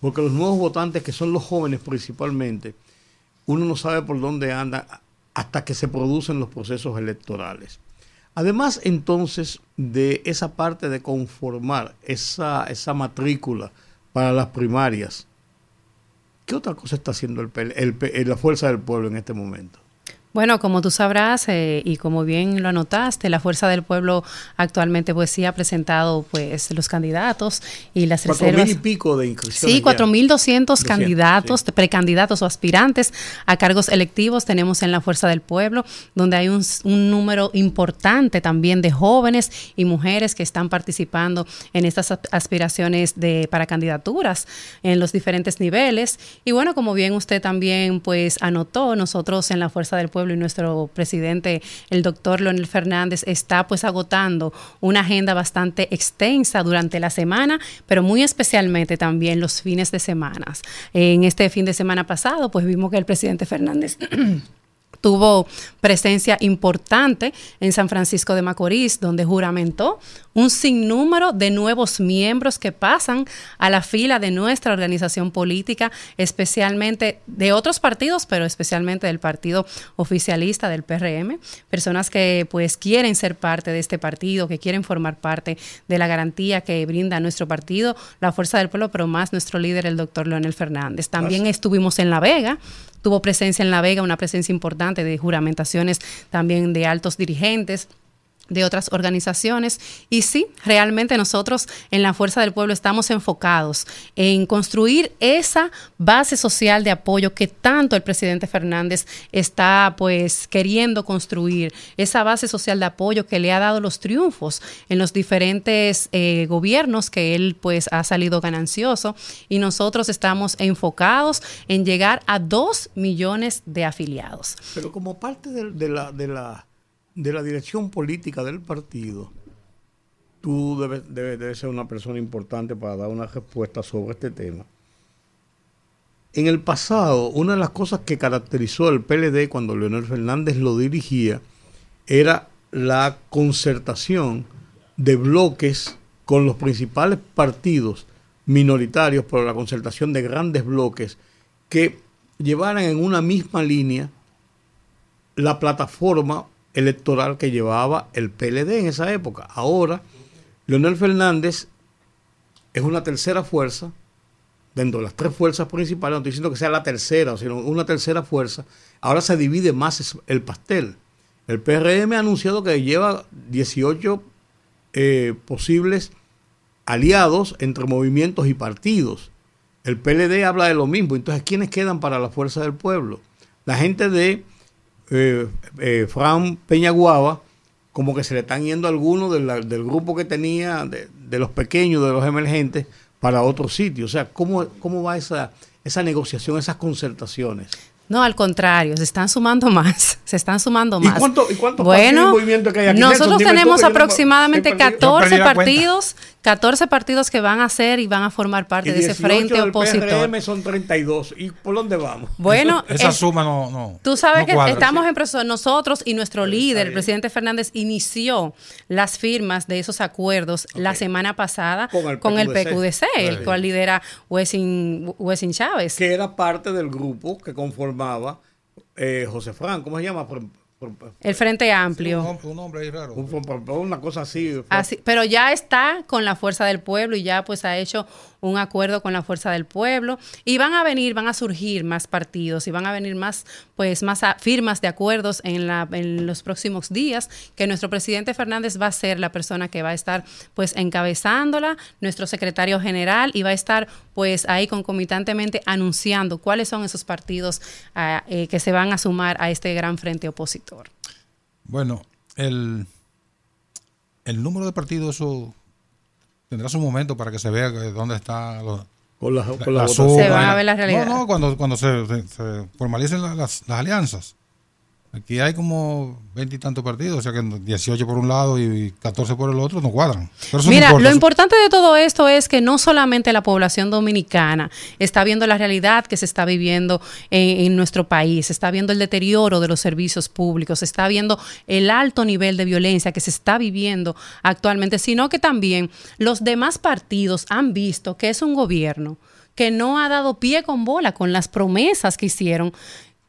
porque los nuevos votantes, que son los jóvenes principalmente, uno no sabe por dónde anda hasta que se producen los procesos electorales. Además, entonces, de esa parte de conformar esa, esa matrícula para las primarias, ¿qué otra cosa está haciendo el, el la Fuerza del Pueblo en este momento? Bueno, como tú sabrás eh, y como bien lo anotaste, la Fuerza del Pueblo actualmente pues sí ha presentado pues los candidatos y las Cuatro reservas. mil y pico de inscripciones. Sí, ya. 4.200 200, candidatos, sí. precandidatos o aspirantes a cargos electivos tenemos en la Fuerza del Pueblo, donde hay un, un número importante también de jóvenes y mujeres que están participando en estas aspiraciones de, para candidaturas en los diferentes niveles. Y bueno, como bien usted también pues anotó, nosotros en la Fuerza del Pueblo y nuestro presidente, el doctor Leonel Fernández, está pues agotando una agenda bastante extensa durante la semana, pero muy especialmente también los fines de semana. En este fin de semana pasado, pues vimos que el presidente Fernández tuvo presencia importante en San Francisco de Macorís, donde juramentó un sinnúmero de nuevos miembros que pasan a la fila de nuestra organización política, especialmente de otros partidos, pero especialmente del partido oficialista del PRM, personas que pues quieren ser parte de este partido, que quieren formar parte de la garantía que brinda nuestro partido, la Fuerza del Pueblo, pero más nuestro líder, el doctor Leonel Fernández. También estuvimos en La Vega, tuvo presencia en La Vega, una presencia importante de juramentaciones también de altos dirigentes de otras organizaciones. Y sí, realmente nosotros en la Fuerza del Pueblo estamos enfocados en construir esa base social de apoyo que tanto el presidente Fernández está pues queriendo construir, esa base social de apoyo que le ha dado los triunfos en los diferentes eh, gobiernos que él pues ha salido ganancioso y nosotros estamos enfocados en llegar a dos millones de afiliados. Pero como parte de, la... De la de la dirección política del partido, tú debes, ser una persona importante para dar una respuesta sobre este tema. En el pasado, una de las cosas que caracterizó al PLD cuando Leonel Fernández lo dirigía era la concertación de bloques con los principales partidos minoritarios, pero la concertación de grandes bloques que llevaran en una misma línea la plataforma electoral que llevaba el PLD en esa época. Ahora, Leonel Fernández es una tercera fuerza, dentro de las tres fuerzas principales, no estoy diciendo que sea la tercera, sino una tercera fuerza, ahora se divide más el pastel. El PRM ha anunciado que lleva 18 eh, posibles aliados entre movimientos y partidos. El PLD habla de lo mismo. Entonces, ¿quiénes quedan para la fuerza del pueblo? La gente de eh, eh, Fran Peñaguaba, como que se le están yendo algunos del grupo que tenía, de, de, los pequeños, de los emergentes, para otro sitio. O sea, ¿cómo, cómo va esa, esa negociación, esas concertaciones? No, al contrario, se están sumando más, se están sumando más. ¿Y cuánto, y cuánto bueno, que hay aquí? Nosotros tenemos aproximadamente 14 partidos, 14 partidos que van a ser y van a formar parte de ese frente del opositor. PRM son 32. ¿Y por dónde vamos? Bueno, esa, suma no, no, Tú sabes no que cuadra, estamos sí. en proceso. Nosotros y nuestro líder, el presidente Fernández, inició las firmas de esos acuerdos okay. la semana pasada con el con PQDC, el, PQDC, el cual lidera Wessing, Wessing Chávez. Que era parte del grupo que conformaba eh, José Fran, ¿cómo se llama? Por, por, por, el Frente Amplio. Sí, un, nombre ahí raro. Un, una cosa así, así. Pero ya está con la fuerza del pueblo y ya pues ha hecho un acuerdo con la fuerza del pueblo y van a venir, van a surgir más partidos y van a venir más, pues, más firmas de acuerdos en, la, en los próximos días que nuestro presidente Fernández va a ser la persona que va a estar, pues, encabezándola, nuestro secretario general y va a estar, pues, ahí concomitantemente anunciando cuáles son esos partidos uh, eh, que se van a sumar a este gran frente opositor. Bueno, el, el número de partidos, tendrá su momento para que se vea dónde está lo, con la, con la, la se van a ver la realidad. No, no, cuando, cuando se, se, se formalicen las, las, alianzas. Aquí hay como veintitantos partidos, o sea que 18 por un lado y 14 por el otro no cuadran. Mira, no lo importante de todo esto es que no solamente la población dominicana está viendo la realidad que se está viviendo en, en nuestro país, está viendo el deterioro de los servicios públicos, está viendo el alto nivel de violencia que se está viviendo actualmente, sino que también los demás partidos han visto que es un gobierno que no ha dado pie con bola con las promesas que hicieron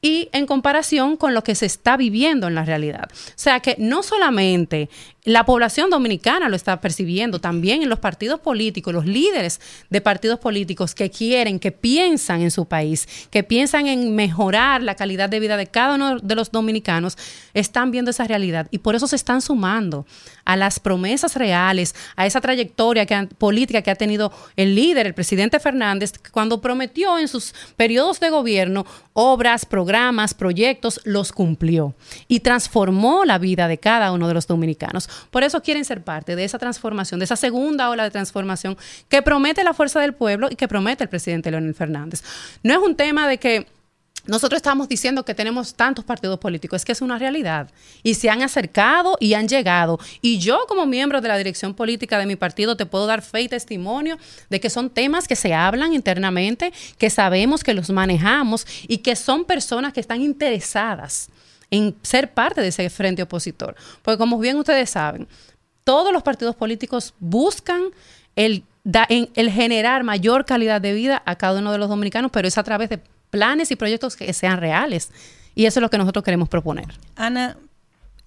y en comparación con lo que se está viviendo en la realidad. O sea que no solamente la población dominicana lo está percibiendo, también en los partidos políticos, los líderes de partidos políticos que quieren, que piensan en su país, que piensan en mejorar la calidad de vida de cada uno de los dominicanos, están viendo esa realidad y por eso se están sumando a las promesas reales, a esa trayectoria política que ha tenido el líder, el presidente Fernández, cuando prometió en sus periodos de gobierno obras, programas, proyectos, los cumplió y transformó la vida de cada uno de los dominicanos. Por eso quieren ser parte de esa transformación, de esa segunda ola de transformación que promete la fuerza del pueblo y que promete el presidente Leonel Fernández. No es un tema de que nosotros estamos diciendo que tenemos tantos partidos políticos, es que es una realidad. Y se han acercado y han llegado. Y yo como miembro de la dirección política de mi partido te puedo dar fe y testimonio de que son temas que se hablan internamente, que sabemos que los manejamos y que son personas que están interesadas en ser parte de ese frente opositor. Porque como bien ustedes saben, todos los partidos políticos buscan el, el generar mayor calidad de vida a cada uno de los dominicanos, pero es a través de planes y proyectos que sean reales. Y eso es lo que nosotros queremos proponer. Ana,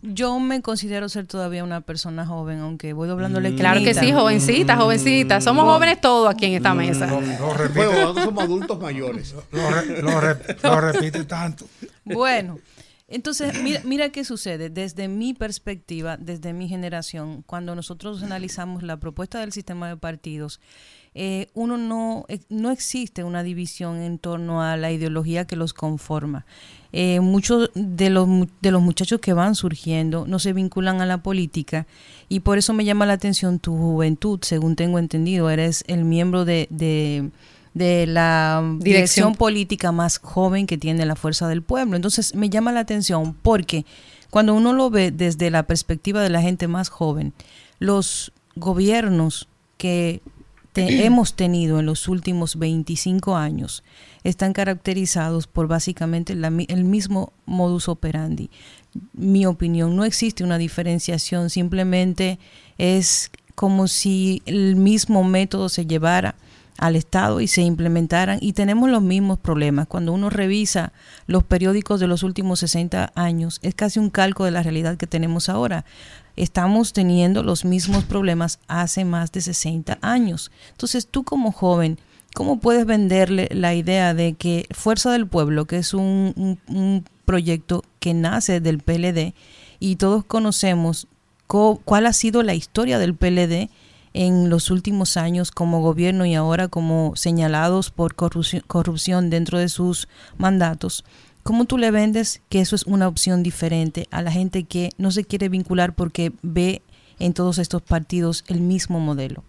yo me considero ser todavía una persona joven, aunque voy doblándole mm. Claro que sí, jovencita, jovencita. Somos jóvenes todos aquí en esta mesa. Lo, nosotros somos adultos mayores. Lo, repite tanto. Bueno, entonces, mira, mira qué sucede. Desde mi perspectiva, desde mi generación, cuando nosotros analizamos la propuesta del sistema de partidos, eh, uno no, eh, no existe una división en torno a la ideología que los conforma. Eh, muchos de los, de los muchachos que van surgiendo no se vinculan a la política y por eso me llama la atención tu juventud, según tengo entendido, eres el miembro de, de, de la dirección. política más joven que tiene la Fuerza del Pueblo. Entonces me llama la atención porque cuando uno lo ve desde la perspectiva de la gente más joven, los gobiernos que hemos tenido en los últimos 25 años están caracterizados por básicamente el mismo modus operandi. Mi opinión, no existe una diferenciación, simplemente es como si el mismo método se llevara al Estado y se implementaran y tenemos los mismos problemas. Cuando uno revisa los periódicos de los últimos 60 años, es casi un calco de la realidad que tenemos ahora estamos teniendo los mismos problemas hace más de 60 años. Entonces tú como joven, ¿cómo puedes venderle la idea de que Fuerza del Pueblo, que es un, proyecto que nace del PLD y todos conocemos cuál ha sido la historia del PLD en los últimos años como gobierno y ahora como señalados por corrupción dentro de sus mandatos? ¿Cómo tú le vendes que eso es una opción diferente a la gente que no se quiere vincular porque ve en todos estos partidos el mismo modelo?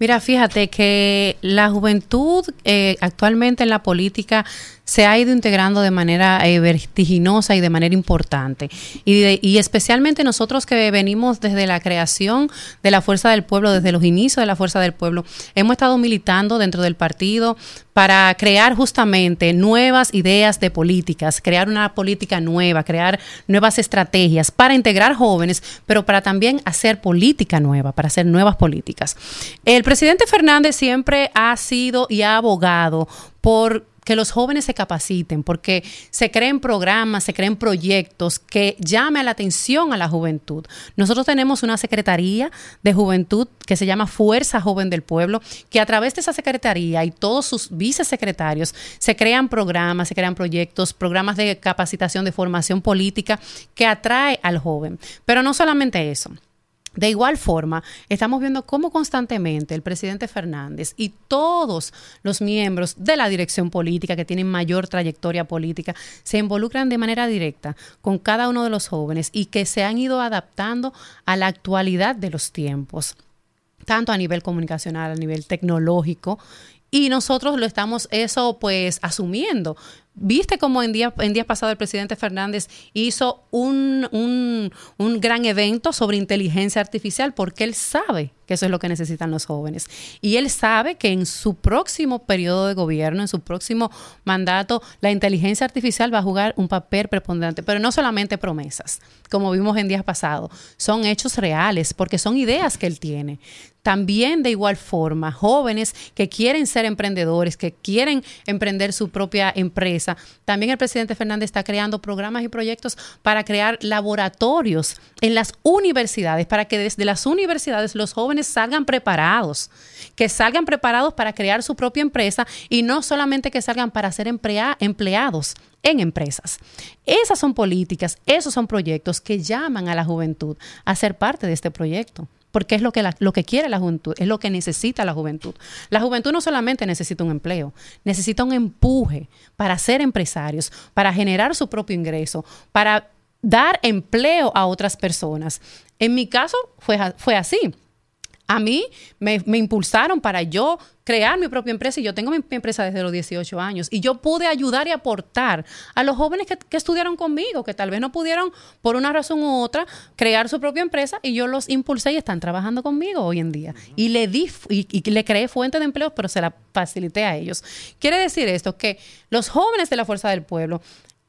Mira, fíjate que la juventud eh, actualmente en la política se ha ido integrando de manera eh, vertiginosa y de manera importante. Y, especialmente nosotros que venimos desde la creación de la Fuerza del Pueblo, desde los inicios de la Fuerza del Pueblo, hemos estado militando dentro del partido para crear justamente nuevas ideas de políticas, crear una política nueva, crear nuevas estrategias para integrar jóvenes, pero para también hacer política nueva, para hacer nuevas políticas. El presidente Fernández siempre ha sido y ha abogado por que los jóvenes se capaciten, porque se creen programas, se creen proyectos que llamen la atención a la juventud. Nosotros tenemos una Secretaría de Juventud que se llama Fuerza Joven del Pueblo, que a través de esa Secretaría y todos sus vicesecretarios se crean programas, se crean proyectos, programas de capacitación, de formación política que atrae al joven. Pero no solamente eso. De igual forma, estamos viendo cómo constantemente el presidente Fernández y todos los miembros de la dirección política que tienen mayor trayectoria política se involucran de manera directa con cada uno de los jóvenes y que se han ido adaptando a la actualidad de los tiempos tanto a nivel comunicacional, a nivel tecnológico, y nosotros lo estamos eso pues asumiendo. Viste cómo en día en días pasados el presidente Fernández hizo un, un, un gran evento sobre inteligencia artificial porque él sabe que eso es lo que necesitan los jóvenes. Y él sabe que en su próximo periodo de gobierno, en su próximo mandato, la inteligencia artificial va a jugar un papel preponderante, pero no solamente promesas, como vimos en días pasados, son hechos reales, porque son ideas que él tiene. También de igual forma, jóvenes que quieren ser emprendedores, que quieren emprender su propia empresa. También el presidente Fernández está creando programas y proyectos para crear laboratorios en las universidades, para que desde las universidades los jóvenes salgan preparados, que salgan preparados para crear su propia empresa y no solamente que salgan para ser empleados en empresas. Esas son políticas, esos son proyectos que llaman a la juventud a ser parte de este proyecto porque es lo que, lo que quiere la juventud, es lo que necesita la juventud. La juventud no solamente necesita un empleo, necesita un empuje para ser empresarios, para generar su propio ingreso, para dar empleo a otras personas. En mi caso fue, fue así a mí me, impulsaron para yo crear mi propia empresa y yo tengo mi, empresa desde los 18 años y yo pude ayudar y aportar a los jóvenes que, estudiaron conmigo, que tal vez no pudieron por una razón u otra crear su propia empresa y yo los impulsé y están trabajando conmigo hoy en día. Y le di y, le creé fuente de empleo, pero se la facilité a ellos. Quiere decir esto que los jóvenes de la Fuerza del Pueblo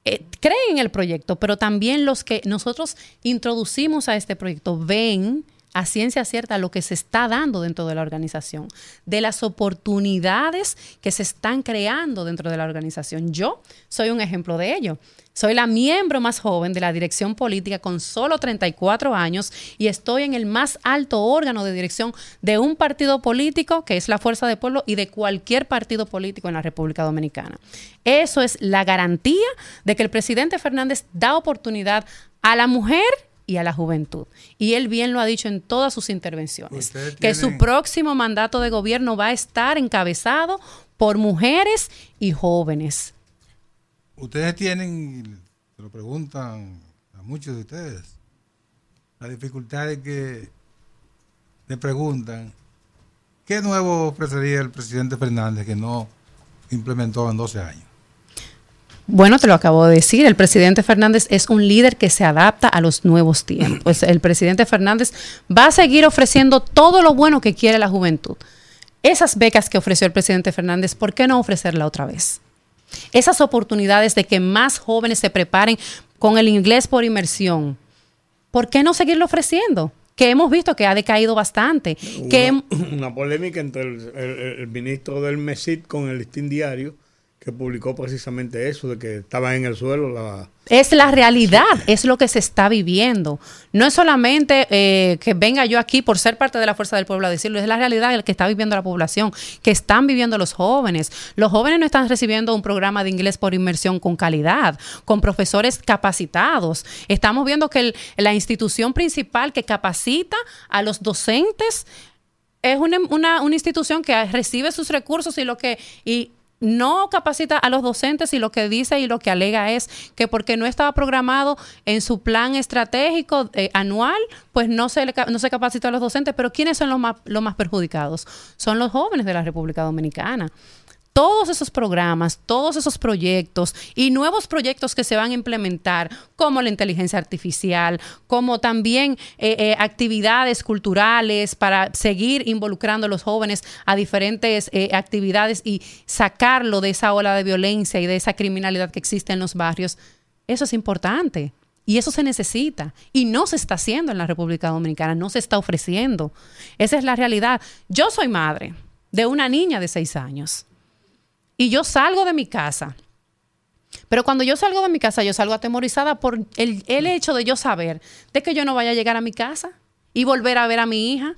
eh, creen en el proyecto, pero también los que nosotros introducimos a este proyecto ven a ciencia cierta lo que se está dando dentro de la organización, de las oportunidades que se están creando dentro de la organización. Yo soy un ejemplo de ello. Soy la miembro más joven de la dirección política con solo 34 años y estoy en el más alto órgano de dirección de un partido político que es la Fuerza del Pueblo y de cualquier partido político en la República Dominicana. Eso es la garantía de que el presidente Fernández da oportunidad a la mujer y a la juventud. Y él bien lo ha dicho en todas sus intervenciones, que su próximo mandato de gobierno va a estar encabezado por mujeres y jóvenes. Ustedes tienen, se lo preguntan a muchos de ustedes, la dificultad de que le preguntan, ¿qué nuevo ofrecería el presidente Fernández que no implementó en 12 años? Bueno, te lo acabo de decir, el presidente Fernández es un líder que se adapta a los nuevos tiempos. El presidente Fernández va a seguir ofreciendo todo lo bueno que quiere la juventud. Esas becas que ofreció el presidente Fernández, ¿por qué no ofrecerla otra vez? Esas oportunidades de que más jóvenes se preparen con el inglés por inmersión, ¿por qué no seguirlo ofreciendo? Que hemos visto que ha decaído bastante. Que una, polémica entre el, el- el ministro del MESID con el listín diario que publicó precisamente eso, de que estaba en el suelo la... Es la realidad, es lo que se está viviendo. No es solamente eh, que venga yo aquí por ser parte de la fuerza del pueblo a decirlo, es la realidad el que está viviendo la población, que están viviendo los jóvenes. Los jóvenes no están recibiendo un programa de inglés por inmersión con calidad, con profesores capacitados. Estamos viendo que la institución principal que capacita a los docentes es una, una- institución que recibe sus recursos y lo que no capacita a los docentes y lo que dice y lo que alega es que porque no estaba programado en su plan estratégico eh, anual, pues no se, le no se capacita a los docentes. Pero ¿quiénes son los más, los más perjudicados? Son los jóvenes de la República Dominicana todos esos programas, todos esos proyectos y nuevos proyectos que se van a implementar, como la inteligencia artificial, como también eh, eh, actividades culturales para seguir involucrando a los jóvenes a diferentes eh, actividades y sacarlo de esa ola de violencia y de esa criminalidad que existe en los barrios, eso es importante. Y eso se necesita. Y no se está haciendo en la República Dominicana, no se está ofreciendo. Esa es la realidad. Yo soy madre de una niña de seis años y yo salgo de mi casa. Pero cuando yo salgo de mi casa, yo salgo atemorizada por el, hecho de yo saber de que yo no vaya a llegar a mi casa y volver a ver a mi hija.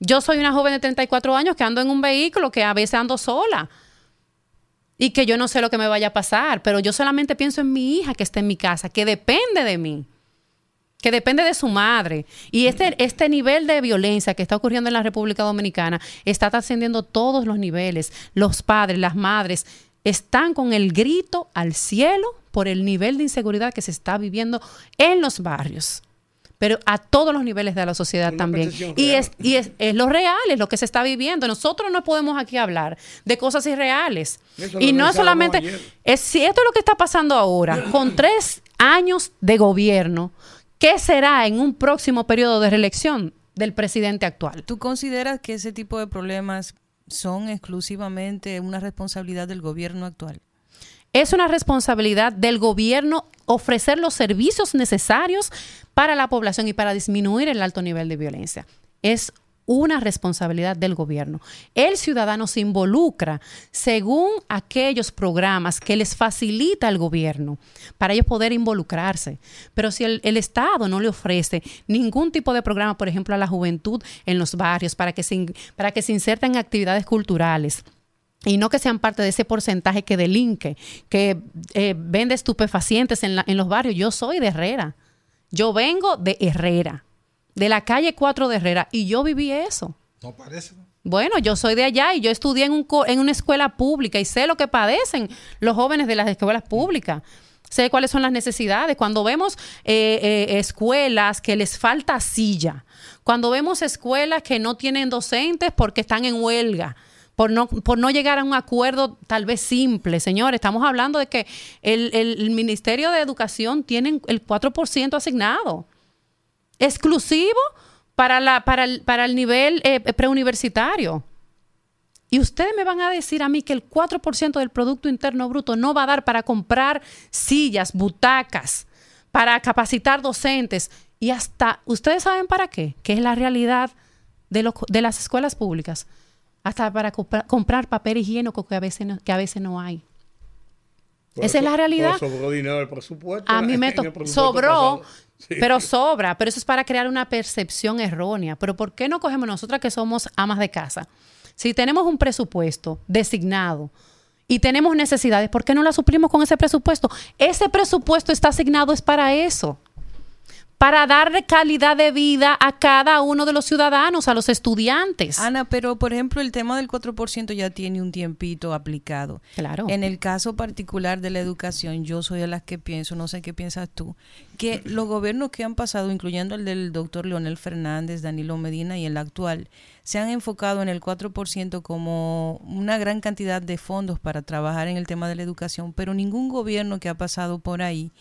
Yo soy una joven de 34 años que ando en un vehículo, que a veces ando sola y que yo no sé lo que me vaya a pasar, pero yo solamente pienso en mi hija que está en mi casa, que depende de mí que depende de su madre. Y este, este nivel de violencia que está ocurriendo en la República Dominicana está trascendiendo todos los niveles. Los padres, las madres, están con el grito al cielo por el nivel de inseguridad que se está viviendo en los barrios. Pero a todos los niveles de la sociedad Una también. Y, es, y es, es lo real, es lo que se está viviendo. Nosotros no podemos aquí hablar de cosas irreales. Eso y no es solamente... Es, si esto es lo que está pasando ahora, con tres años de gobierno, ¿qué será en un próximo periodo de reelección del presidente actual? ¿Tú consideras que ese tipo de problemas son exclusivamente una responsabilidad del gobierno actual? Es una responsabilidad del gobierno ofrecer los servicios necesarios para la población y para disminuir el alto nivel de violencia. Es una responsabilidad del gobierno. El ciudadano se involucra según aquellos programas que les facilita el gobierno para ellos poder involucrarse. Pero si el, Estado no le ofrece ningún tipo de programa, por ejemplo, a la juventud en los barrios, para que se, para que se inserten en actividades culturales, y no que sean parte de ese porcentaje que delinque, que eh, vende estupefacientes en, en los barrios. Yo soy de Herrera. Yo vengo de Herrera, de la calle 4 de Herrera, y yo viví eso. No parece. ¿no? Bueno, yo soy de allá y yo estudié en, un co- en una escuela pública y sé lo que padecen los jóvenes de las escuelas públicas. Sé cuáles son las necesidades. Cuando vemos eh, eh, escuelas que les falta silla, cuando vemos escuelas que no tienen docentes porque están en huelga, por no, por no llegar a un acuerdo tal vez simple, señores, estamos hablando de que el, el- el Ministerio de Educación tiene el 4% asignado exclusivo para, la, para, el, para el nivel eh, preuniversitario. Y ustedes me van a decir a mí que el 4% del Producto Interno Bruto no va a dar para comprar sillas, butacas, para capacitar docentes y hasta, ¿ustedes saben para qué? Que es la realidad de, los- de las escuelas públicas. Hasta para compra- comprar papel higiénico que a veces no, que a veces no hay. Por Esa es la realidad. sobró dinero del presupuesto. A mí me to- sobró, pasado. Pero sobra, pero eso es para crear una percepción errónea. Pero ¿por qué no cogemos nosotras que somos amas de casa? Si tenemos un presupuesto designado y tenemos necesidades, ¿por qué no la suplimos con ese presupuesto? Ese presupuesto está asignado es para eso. Para darle calidad de vida a cada uno de los ciudadanos, a los estudiantes. Ana, pero por ejemplo el tema del 4% ya tiene un tiempito aplicado. Claro. En el caso particular de la educación, yo soy de las que pienso, no sé qué piensas tú, que los gobiernos que han pasado, incluyendo el del doctor Leonel Fernández, Danilo Medina y el actual, se han enfocado en el 4% como una gran cantidad de fondos para trabajar en el tema de la educación, pero ningún gobierno que ha pasado por ahí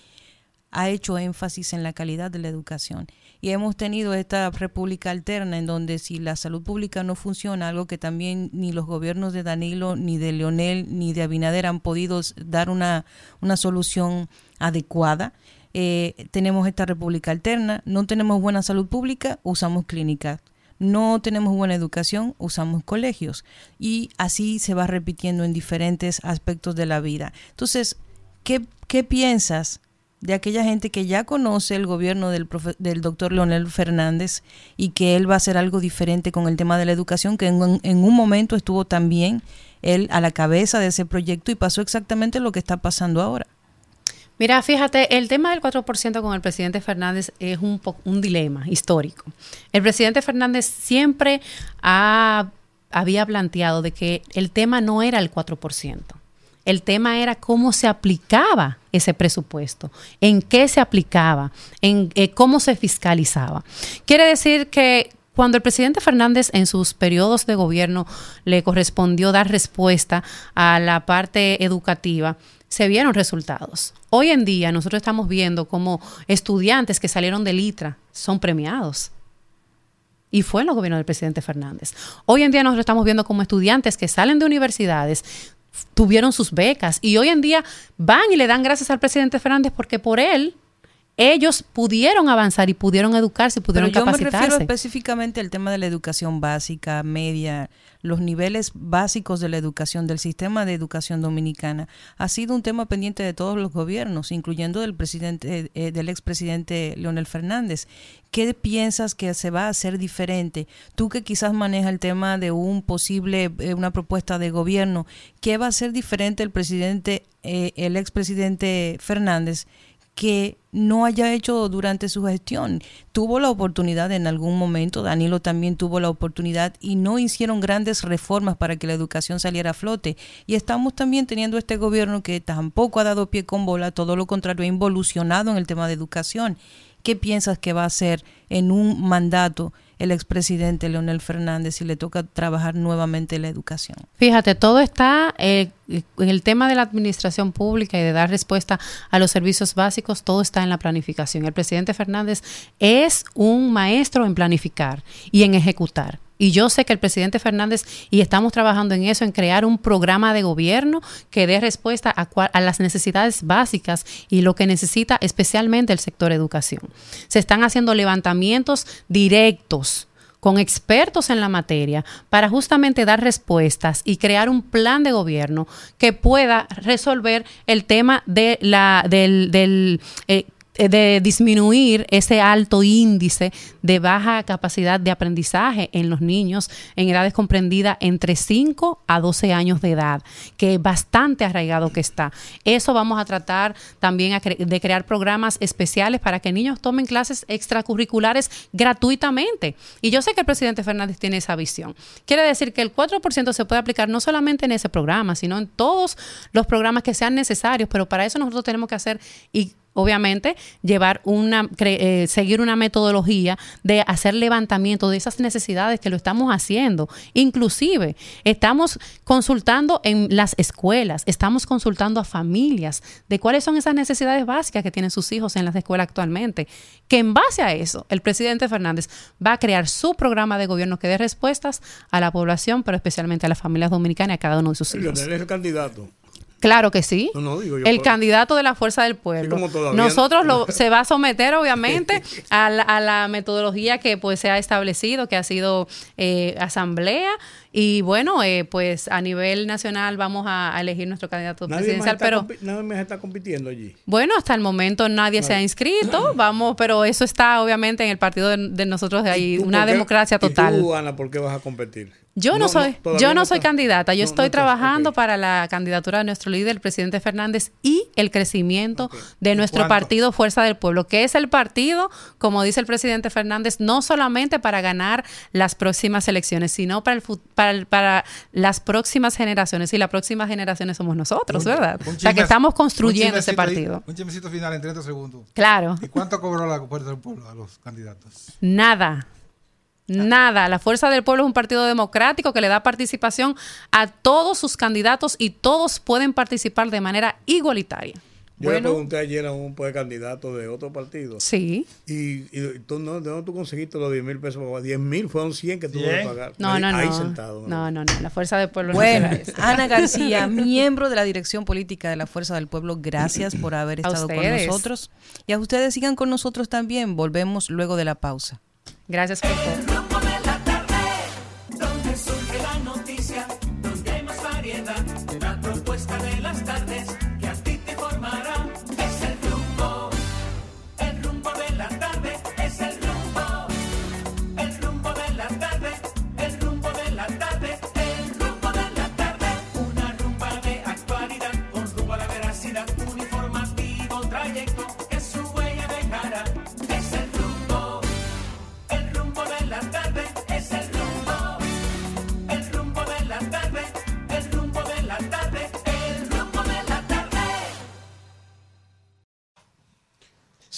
ha hecho énfasis en la calidad de la educación. Y hemos tenido esta república alterna en donde si la salud pública no funciona, algo que también ni los gobiernos de Danilo, ni de Leonel, ni de Abinader han podido dar una, una solución adecuada, eh, tenemos esta república alterna, no tenemos buena salud pública, usamos clínicas. No tenemos buena educación, usamos colegios. Y así se va repitiendo en diferentes aspectos de la vida. Entonces, ¿qué, qué piensas de aquella gente que ya conoce el gobierno del, profe- del doctor Leonel Fernández y que él va a hacer algo diferente con el tema de la educación, que en, un- en un momento estuvo también él a la cabeza de ese proyecto y pasó exactamente lo que está pasando ahora. Mira, fíjate, el tema del 4% con el presidente Fernández es un, un dilema histórico. El presidente Fernández siempre ha- había planteado de que el tema no era el 4%. El tema era cómo se aplicaba ese presupuesto, en qué se aplicaba, en eh, cómo se fiscalizaba. Quiere decir que cuando el presidente Fernández en sus periodos de gobierno le correspondió dar respuesta a la parte educativa, se vieron resultados. Hoy en día nosotros estamos viendo como estudiantes que salieron del ITRA son premiados. Y fue en los gobiernos del presidente Fernández. Hoy en día nosotros estamos viendo como estudiantes que salen de universidades tuvieron sus becas. Y hoy en día van y le dan gracias al presidente Fernández porque por él ellos pudieron avanzar y pudieron educarse y pudieron Pero yo me refiero específicamente al tema de la educación básica, media, los niveles básicos de la educación, del sistema de educación dominicana. Ha sido un tema pendiente de todos los gobiernos, incluyendo del presidente, eh, del expresidente Leonel Fernández. ¿Qué piensas que se va a hacer diferente? Tú que quizás manejas el tema de un posible, eh, una propuesta de gobierno, ¿qué va a hacer diferente el presidente, eh, el expresidente Fernández? Que no haya hecho durante su gestión. Tuvo la oportunidad en algún momento, Danilo también tuvo la oportunidad y no hicieron grandes reformas para que la educación saliera a flote. Y estamos también teniendo este gobierno que tampoco ha dado pie con bola, todo lo contrario, ha involucionado en el tema de educación. ¿Qué piensas que va a hacer en un mandato el expresidente Leonel Fernández si le toca trabajar nuevamente la educación? Fíjate, todo está eh, en el tema de la administración pública y de dar respuesta a los servicios básicos, todo está en la planificación. El presidente Fernández es un maestro en planificar y en ejecutar. Y yo sé que el presidente Fernández, y estamos trabajando en eso, en crear un programa de gobierno que dé respuesta a, a las necesidades básicas y lo que necesita especialmente el sector educación. Se están haciendo levantamientos directos con expertos en la materia para justamente dar respuestas y crear un plan de gobierno que pueda resolver el tema de la del, del eh, de disminuir ese alto índice de baja capacidad de aprendizaje en los niños en edades comprendidas entre 5 a 12 años de edad, que es bastante arraigado que está. Eso vamos a tratar también de crear programas especiales para que niños tomen clases extracurriculares gratuitamente. Y yo sé que el presidente Fernández tiene esa visión. Quiere decir que el 4% se puede aplicar no solamente en ese programa, sino en todos los programas que sean necesarios, pero para eso nosotros tenemos que hacer y obviamente, llevar una, cre- eh, seguir una metodología de hacer levantamiento de esas necesidades que lo estamos haciendo. Inclusive, estamos consultando en las escuelas, estamos consultando a familias de cuáles son esas necesidades básicas que tienen sus hijos en las escuelas actualmente. Que en base a eso, el presidente Fernández va a crear su programa de gobierno que dé respuestas a la población, pero especialmente a las familias dominicanas y a cada uno de sus hijos. Leonel es el candidato. Claro que sí. No, no, digo yo. el por- candidato de la fuerza del pueblo. Sí, como todavía- Nosotros lo, se va a someter, obviamente, a la, a la metodología que pues se ha establecido, que ha sido eh, asamblea. Y bueno, eh, pues a nivel nacional vamos a, a elegir nuestro candidato Nadie presidencial, pero nadie más está compitiendo allí. bueno, hasta el momento nadie se ha inscrito, vamos, pero eso está obviamente en el partido de, de nosotros de ahí, ¿Tú una democracia y tú, total. Ana, por qué vas a competir? Yo no, soy, yo no soy estás- candidata, yo estoy trabajando para la candidatura de nuestro líder, el presidente Fernández, y el crecimiento de ¿Y nuestro cuánto? partido Fuerza del Pueblo, que es el partido, como dice el presidente Fernández, no solamente para ganar las próximas elecciones, sino para, el, fu- para, las próximas generaciones, y las próximas generaciones somos nosotros, Un- ¿verdad? un o sea, que estamos construyendo ese ahí, partido. Un chismecito final en 30 segundos. Claro, ¿Y cuánto cobró la Fuerza del Pueblo a los candidatos? nada. Nada, la Fuerza del Pueblo es un partido democrático que le da participación a todos sus candidatos y todos pueden participar de manera igualitaria. Yo le pregunté ayer a un pues, candidato de otro partido. Sí. Y, y tú, no, ¿de dónde tú conseguiste los 10 mil pesos? 10 mil fueron 100 que tuvo que pagar. No, Ahí- no, Ahí no. sentado. No, no, no. La Fuerza del Pueblo no Bueno. Ana García, miembro de la Dirección Política de la Fuerza del Pueblo, gracias por haber estado con nosotros. Y a ustedes sigan con nosotros también. Volvemos luego de la pausa. Gracias por todo.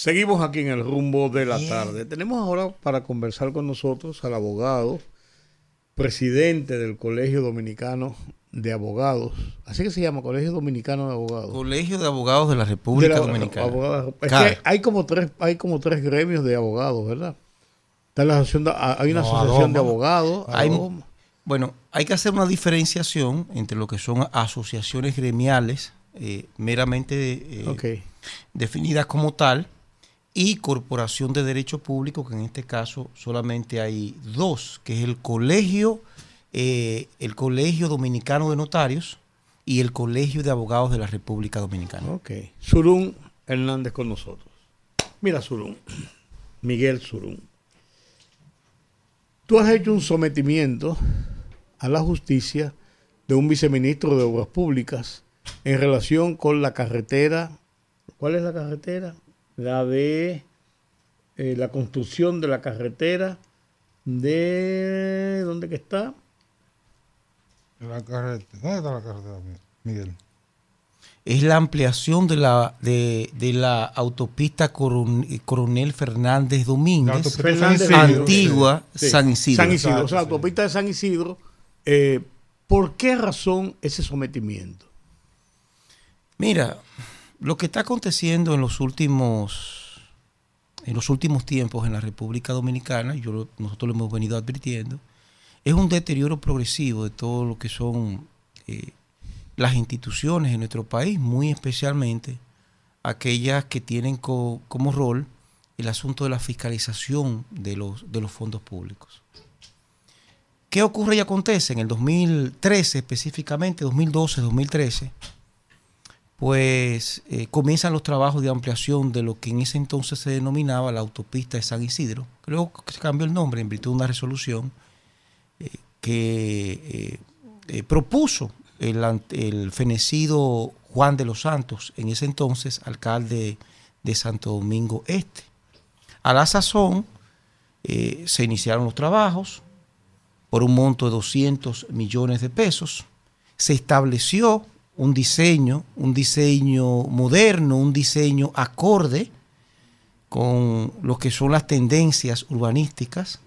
Seguimos aquí en el rumbo de la tarde. Tenemos ahora para conversar con nosotros al abogado, presidente del Colegio Dominicano de Abogados. Así que se llama Colegio Dominicano de Abogados. Colegio de Abogados de la República De la- Dominicana. abogados. Es que hay como tres, hay como tres gremios de abogados, ¿verdad? Está la asociación de- hay una No, asociación de abogados. Hay-. Bueno, hay que hacer una diferenciación entre lo que son asociaciones gremiales eh, meramente eh, definidas como tal y corporación de derecho público, que en este caso solamente hay dos, que es el colegio, eh, el colegio dominicano de notarios y el colegio de abogados de la República Dominicana. Ok. Surún Hernández con nosotros. Mira, Surún. Miguel Surún. Tú has hecho un sometimiento a la justicia de un viceministro de Obras Públicas en relación con la carretera. ¿Cuál es la carretera? La de eh, la construcción de la carretera de... ¿Dónde que está? La carretera. ¿Dónde está la carretera, Miguel? Es la ampliación de la, de, de la autopista Coron- Coronel Fernández La Domínguez. autopista Fernández San Isidro. Antigua Sí. San Isidro. San Isidro, o sea, sí. autopista de San Isidro. eh, ¿Por qué razón ese sometimiento? Mira, lo que está aconteciendo en los últimos, en los últimos tiempos en la República Dominicana, nosotros lo hemos venido advirtiendo, es un deterioro progresivo de todo lo que son eh, las instituciones en nuestro país, muy especialmente aquellas que tienen co- como rol el asunto de la fiscalización de los, de los fondos públicos. ¿Qué ocurre y acontece? En el 2013 específicamente, 2012, 2013, pues eh, comienzan los trabajos de ampliación de lo que en ese entonces se denominaba la autopista de San Isidro, que luego se cambió el nombre en virtud de una resolución eh, que eh, propuso el, el fenecido Juan de los Santos, en ese entonces alcalde de Santo Domingo Este. A la sazón se iniciaron los trabajos por un monto de 200 millones de pesos. Se estableció un diseño, un diseño moderno, un diseño acorde con lo que son las tendencias urbanísticas,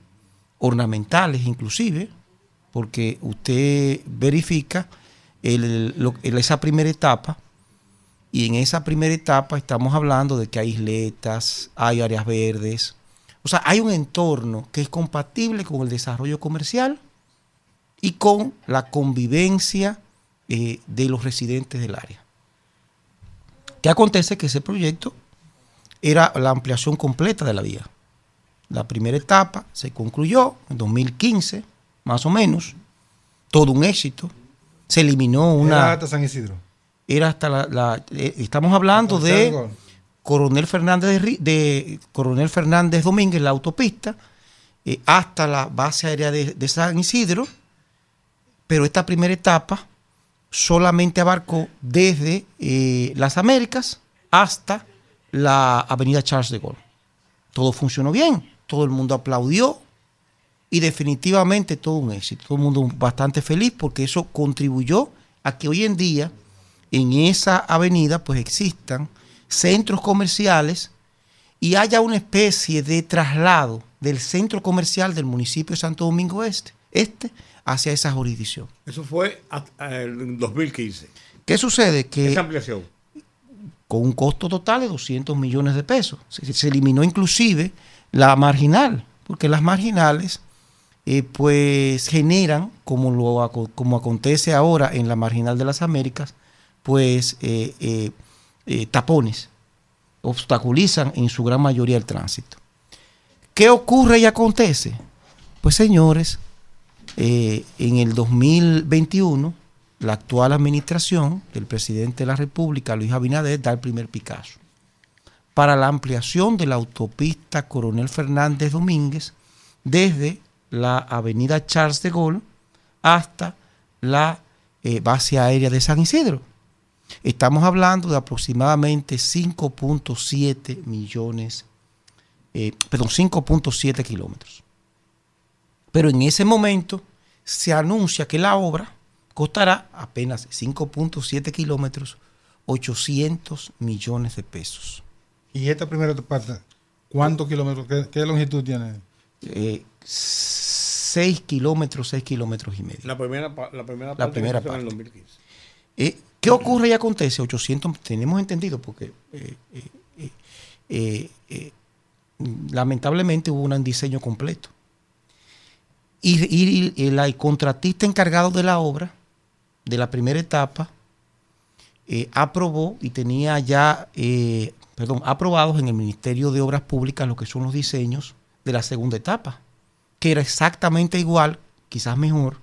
ornamentales inclusive, porque usted verifica esa primera etapa y en esa primera etapa estamos hablando de que hay isletas, hay áreas verdes, o sea, hay un entorno que es compatible con el desarrollo comercial y con la convivencia eh, de los residentes del área. ¿Qué acontece? Que ese proyecto era la ampliación completa de la vía. La primera etapa se concluyó en 2015, más o menos, todo un éxito. Se eliminó Era una... hasta San Isidro. Era hasta la... la- eh, estamos hablando de Gol. Coronel Fernández, de, Coronel Fernández Domínguez, la autopista, eh, hasta la base aérea de, de San Isidro, pero esta primera etapa solamente abarcó desde eh, las Américas hasta la avenida Charles de Gaulle. Todo funcionó bien, todo el mundo aplaudió y definitivamente todo un éxito, todo el mundo bastante feliz porque eso contribuyó a que hoy en día en esa avenida pues existan centros comerciales y haya una especie de traslado del centro comercial del municipio de Santo Domingo Este, este hacia esa jurisdicción. Eso fue hasta el 2015. ¿Qué sucede? Que Esa ampliación. con un costo total de 200 millones de pesos. Se, se eliminó inclusive la marginal, porque las marginales eh, pues generan, como, lo, como acontece ahora en la marginal de las Américas, pues eh, eh, eh, tapones, obstaculizan en su gran mayoría el tránsito. ¿Qué ocurre y acontece? Pues señores, eh, en el 2021, la actual administración del presidente de la República, Luis Abinader, da el primer Picasso para la ampliación de la autopista Coronel Fernández Domínguez desde la avenida Charles de Gaulle hasta la eh, base aérea de San Isidro. Estamos hablando de aproximadamente 5.7 millones, eh, perdón, 5.7 kilómetros. Pero en ese momento se anuncia que la obra costará apenas 5.7 kilómetros, 800 millones de pesos. Y esta primera parte, ¿cuántos kilómetros, qué, qué longitud tiene? Eh, 6 kilómetros, 6 kilómetros y medio. La primera, la primera La parte primera que se hizo en el parte. 2015. Eh, ¿Qué ocurre y acontece? 800, tenemos entendido porque eh, eh, eh, eh, eh, lamentablemente hubo un diseño completo. Y, el contratista encargado de la obra, de la primera etapa, eh, aprobó y tenía ya, eh, perdón, aprobados en el Ministerio de Obras Públicas lo que son los diseños de la segunda etapa, que era exactamente igual, quizás mejor,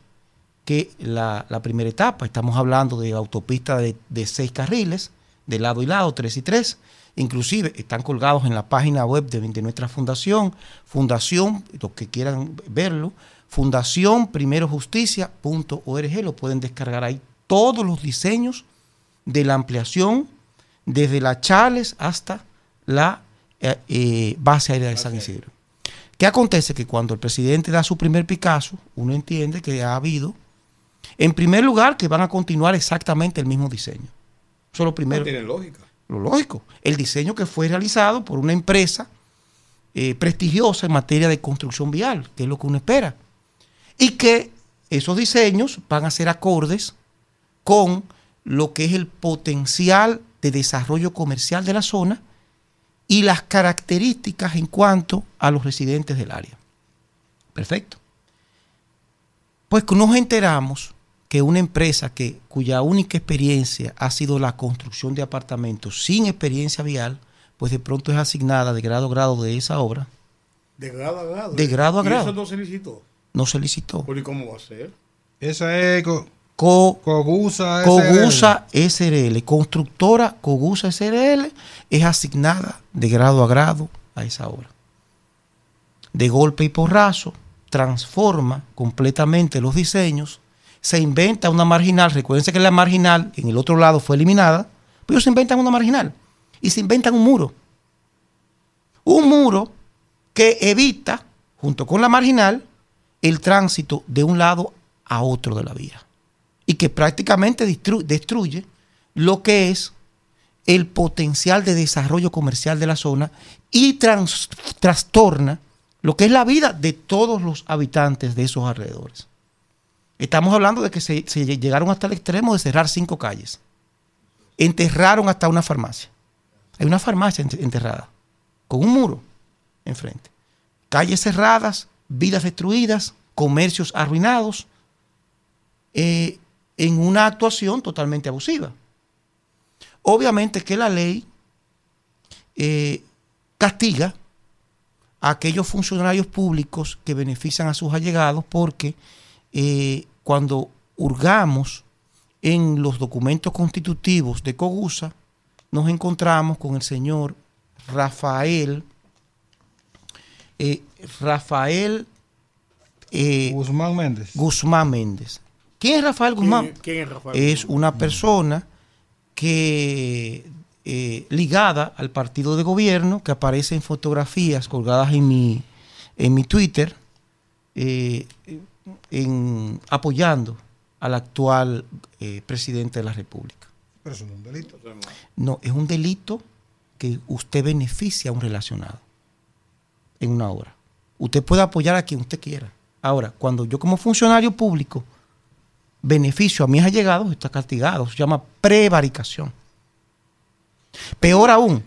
que la, la primera etapa. Estamos hablando de autopista de, de seis carriles, de lado y lado, tres y tres. Inclusive están colgados en la página web de, de nuestra fundación, fundación, los que quieran verlo, fundación primerojusticia.org, lo pueden descargar ahí todos los diseños de la ampliación desde la Chales hasta la eh, eh, base aérea de San Isidro. ¿Qué acontece? Que cuando el presidente da su primer Picasso, uno entiende que ha habido, en primer lugar, que van a continuar exactamente el mismo diseño. Eso es lo primero. No tiene lógica. Lo lógico. El diseño que fue realizado por una empresa eh, prestigiosa en materia de construcción vial, que es lo que uno espera. Y que esos diseños van a ser acordes con lo que es el potencial de desarrollo comercial de la zona y las características en cuanto a los residentes del área. Perfecto. Pues nos enteramos que una empresa que, cuya única experiencia ha sido la construcción de apartamentos sin experiencia vial, pues de pronto es asignada de grado a grado de esa obra, De grado a grado. De grado a Y grado. eso no se licitó. No se licitó. ¿Por y cómo va a ser? Esa es Co- Co- Cogusa. SRL. Cogusa SRL, constructora Cogusa SRL, es asignada de grado a grado a esa obra. De golpe y porrazo, transforma completamente los diseños, se inventa una marginal, recuérdense que la marginal en el otro lado fue eliminada, pero ellos se inventan una marginal y se inventan un muro. Un muro que evita, junto con la marginal, el tránsito de un lado a otro de la vía y que prácticamente destru- destruye lo que es el potencial de desarrollo comercial de la zona y trastorna lo que es la vida de todos los habitantes de esos alrededores. Estamos hablando de que se, se llegaron hasta el extremo de cerrar cinco calles. Enterraron hasta una farmacia. Hay una farmacia ent- enterrada, con un muro enfrente. Calles cerradas, vidas destruidas, comercios arruinados, eh, en una actuación totalmente abusiva. Obviamente que la ley eh, castiga a aquellos funcionarios públicos que benefician a sus allegados porque eh, cuando hurgamos en los documentos constitutivos de Cogusa, nos encontramos con el señor Rafael, Rafael eh, Guzmán Méndez. Guzmán Méndez. ¿Quién es Rafael Guzmán? ¿Quién, quién es Rafael? es una persona que eh, ligada al partido de gobierno, que aparece en fotografías colgadas en mi, en mi Twitter, eh, en, apoyando al actual eh, presidente de la República. Pero eso no es un delito. No, es un delito que usted beneficia a un relacionado en una hora. Usted puede apoyar a quien usted quiera. Ahora, cuando yo como funcionario público beneficio a mis allegados, está castigado. Se llama prevaricación. Peor aún,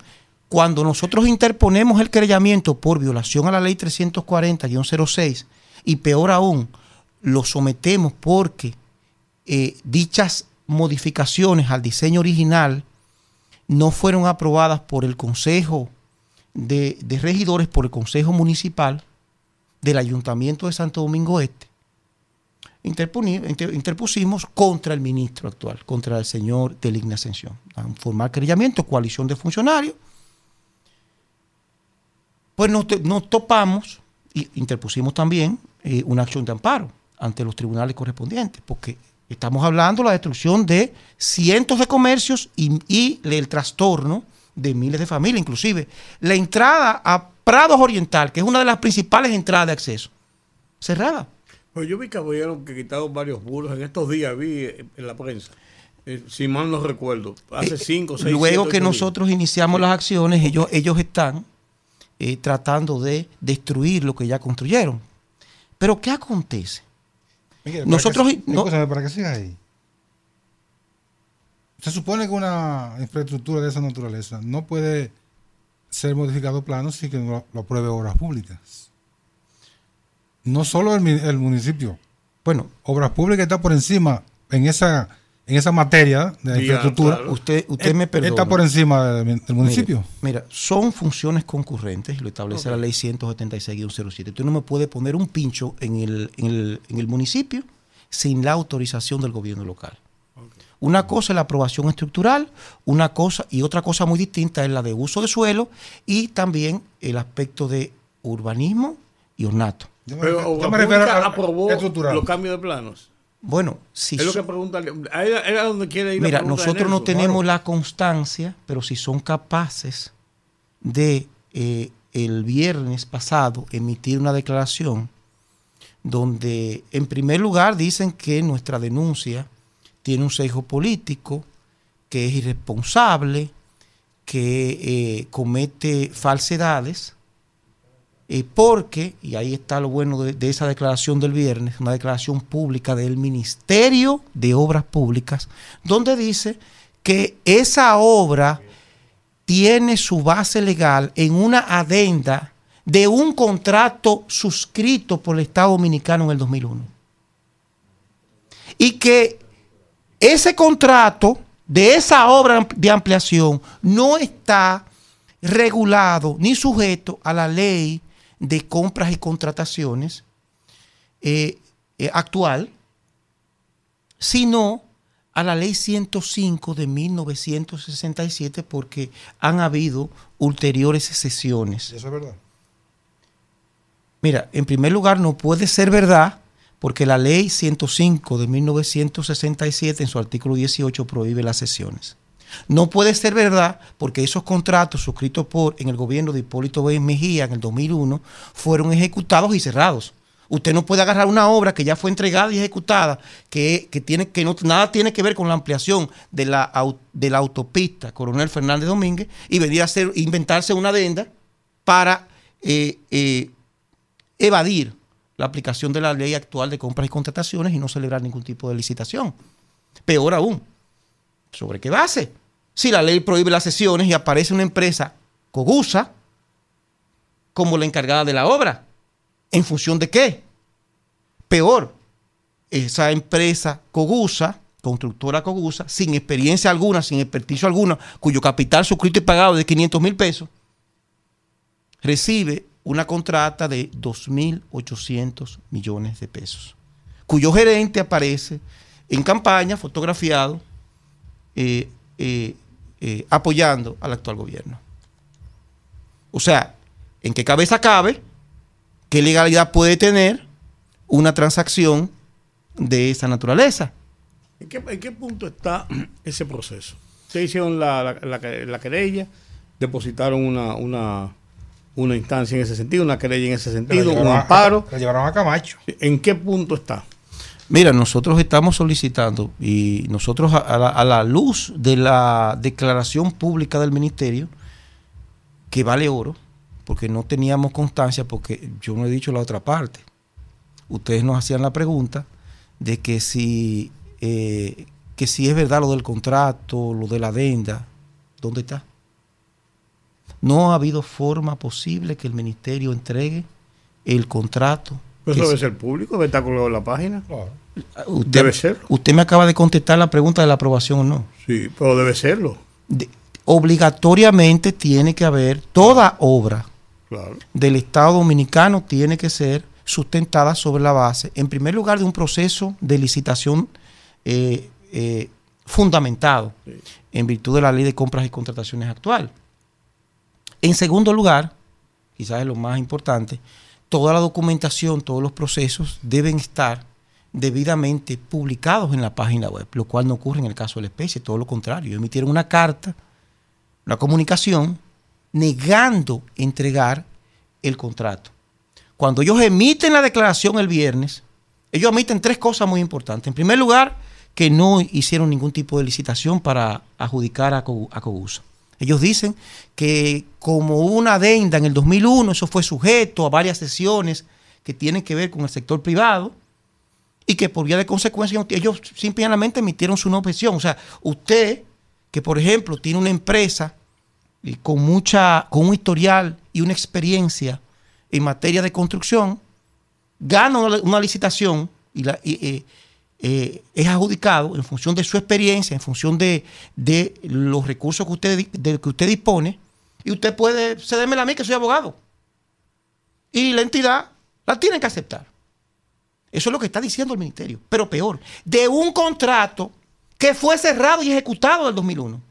cuando nosotros interponemos el querellamiento por violación a la ley 340-06 y peor aún, lo sometemos porque eh, dichas modificaciones al diseño original no fueron aprobadas por el Consejo de, de Regidores, por el Consejo Municipal del Ayuntamiento de Santo Domingo Este, interpusimos contra el ministro actual, contra el señor Deligna Ascensión. A un formal querellamiento, coalición de funcionarios. Pues nos topamos y interpusimos también eh, una acción de amparo ante los tribunales correspondientes, porque estamos hablando de la destrucción de cientos de comercios y, y el trastorno de miles de familias, inclusive la entrada a Prados Oriental, que es una de las principales entradas de acceso, cerrada. Pues yo vi que habían que quitaron varios burros. En estos días vi eh, en la prensa. Eh, si mal no recuerdo. Hace Eh, cinco, seis, Luego que días. nosotros iniciamos las acciones, ellos, ellos están eh, tratando de destruir lo que ya construyeron. Pero ¿qué acontece? Miguel, para Nosotros- que- no- para que siga ahí. Se supone que una infraestructura de esa naturaleza no puede ser modificado plano sin que lo, lo apruebe obras públicas. No solo el, municipio. Bueno, Obras públicas está por encima en esa en esa materia de la Ya, infraestructura. claro. usted, usted me perdona. Está por encima del, del municipio. Mire, Mira, son funciones concurrentes, lo establece la ley 176-07. Usted no me puede poner un pincho en el, en, el, en el municipio sin la autorización del gobierno local. Una cosa es la aprobación estructural, una cosa y otra cosa muy distinta es la de uso de suelo y también el aspecto de urbanismo y ornato. Yo me Pero yo me refiero a- aprobó estructural. los cambios de planos. Bueno, si es lo que pregunta. Era, donde quiere ir. la Mira, nosotros no tenemos la constancia, pero si son capaces de eh, el viernes pasado emitir una declaración donde en primer lugar dicen que nuestra denuncia tiene un sesgo político, que es irresponsable, que eh, comete falsedades, eh, porque, y ahí está lo bueno de, de esa declaración del viernes, una declaración pública del Ministerio de Obras Públicas, donde dice que esa obra tiene su base legal en una adenda de un contrato suscrito por el Estado Dominicano en el 2001. Y que ese contrato de esa obra de ampliación no está regulado ni sujeto a la ley de compras y contrataciones eh, eh, actual, sino a la ley 105 de 1967 porque han habido ulteriores sesiones. Eso es verdad. Mira, en primer lugar, no puede ser verdad porque la ley 105 de 1967 en su artículo 18 prohíbe las sesiones. No puede ser verdad porque esos contratos suscritos por en el gobierno de Hipólito B. Mejía en el 2001 fueron ejecutados y cerrados. Usted no puede agarrar una obra que ya fue entregada y ejecutada, que, que tiene, que no, nada tiene que ver con la ampliación de la, de la autopista Coronel Fernández Domínguez y venir a hacer, inventarse una adenda para eh, eh, evadir la aplicación de la ley actual de compras y contrataciones y no celebrar ningún tipo de licitación. Peor aún, ¿sobre qué base? Si la ley prohíbe las sesiones y aparece una empresa cogusa como la encargada de la obra, ¿en función de qué? Peor, esa empresa cogusa, constructora cogusa, sin experiencia alguna, sin experticio alguna, cuyo capital suscrito y pagado es de 500 mil pesos, recibe una contrata de 2.800 millones de pesos, cuyo gerente aparece en campaña, fotografiado, eh, eh, eh, apoyando al actual gobierno. O sea, ¿en qué cabeza cabe? ¿Qué legalidad puede tener una transacción de esa naturaleza? ¿En qué, en qué punto está ese proceso? Ustedes hicieron la, la, la, la querella, depositaron una, una, una instancia en ese sentido, una querella en ese sentido, un a- amparo. La llevaron a Camacho. ¿En qué punto está? Mira, nosotros estamos solicitando y nosotros a, a la, a la luz de la declaración pública del ministerio, que vale oro, porque no teníamos constancia, porque yo no he dicho la otra parte. Ustedes nos hacían la pregunta de que si, eh, que si es verdad lo del contrato, lo de la adenda, ¿dónde está? No ha habido forma posible que el ministerio entregue el contrato. Pues que eso debe se- ser público, debe estar colgado en la página. Usted, Debe ser. Usted me acaba de contestar la pregunta de la aprobación o no. Sí, pero debe serlo. De- obligatoriamente tiene que haber toda obra Claro. del Estado Dominicano tiene que ser sustentada sobre la base, en primer lugar, de un proceso de licitación eh, eh, fundamentado en virtud de la ley de compras y contrataciones actual. En segundo lugar, quizás es lo más importante, toda la documentación, todos los procesos deben estar debidamente publicados en la página web, lo cual no ocurre en el caso de la especie, todo lo contrario. Emitieron una carta, una comunicación, negando entregar el contrato. Cuando ellos emiten la declaración el viernes, ellos emiten tres cosas muy importantes. En primer lugar, que no hicieron ningún tipo de licitación para adjudicar a, Co- a Cogusa. Ellos dicen que como una adenda en el 2001, eso fue sujeto a varias sesiones que tienen que ver con el sector privado y que por vía de consecuencia ellos simplemente emitieron su no objeción. O sea, usted que por ejemplo tiene una empresa y con mucha, con un historial y una experiencia en materia de construcción, gana una, licitación y, la- eh, eh, es adjudicado en función de su experiencia, en función de, de los recursos que usted, de que usted dispone, y usted puede cedérmela a mí que soy abogado. Y la entidad la tiene que aceptar. Eso es lo que está diciendo el ministerio. Pero peor, de un contrato que fue cerrado y ejecutado en el 2001.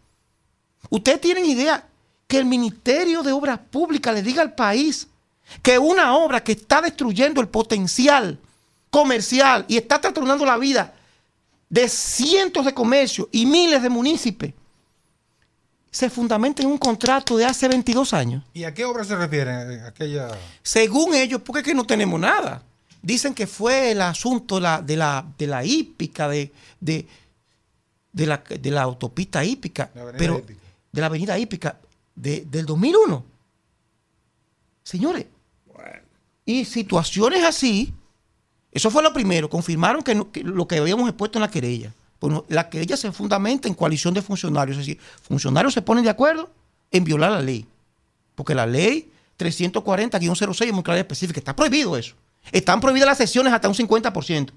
¿Ustedes tienen idea que el Ministerio de Obras Públicas le diga al país que una obra que está destruyendo el potencial comercial y está trastornando la vida de cientos de comercios y miles de municipios se fundamenta en un contrato de hace 22 años? ¿Y a qué obra se refiere? Aquella. Según ellos, porque es que no tenemos nada. Dicen que fue el asunto de la, de la, de la hípica, de, de, de la, de la autopista hípica, La pero hípica. de la avenida hípica de- del 2001. Señores, y situaciones así, eso fue lo primero, confirmaron que, lo que habíamos expuesto en la querella. Bueno, la querella se fundamenta en coalición de funcionarios, es decir, funcionarios se ponen de acuerdo en violar la ley. Porque la ley 340-06 es muy clara y específica. Está prohibido eso. Están prohibidas las sesiones hasta un 50%.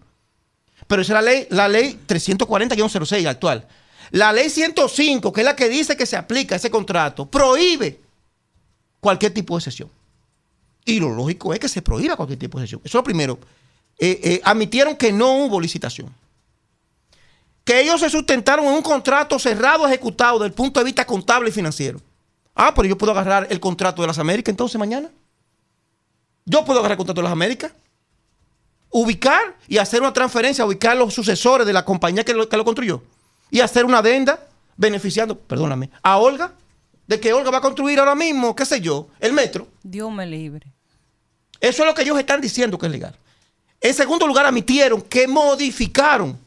Pero esa es la ley, la ley 340-06 actual. La ley 105, que es la que dice que se aplica ese contrato, prohíbe cualquier tipo de sesión. Y lo lógico es que se prohíba cualquier tipo de sesión. Eso es lo primero. Eh, eh, admitieron que no hubo licitación. Que ellos se sustentaron en un contrato cerrado, ejecutado desde el punto de vista contable y financiero. Ah, pero yo puedo agarrar el contrato de las Américas entonces mañana. Yo puedo agarrar el contrato de las Américas, ubicar y hacer una transferencia, ubicar los sucesores de la compañía que lo, que lo construyó y hacer una adenda beneficiando, perdóname, a Olga, de que Olga va a construir ahora mismo, qué sé yo, el metro. Dios me libre. Eso es lo que ellos están diciendo que es legal. En segundo lugar, admitieron que modificaron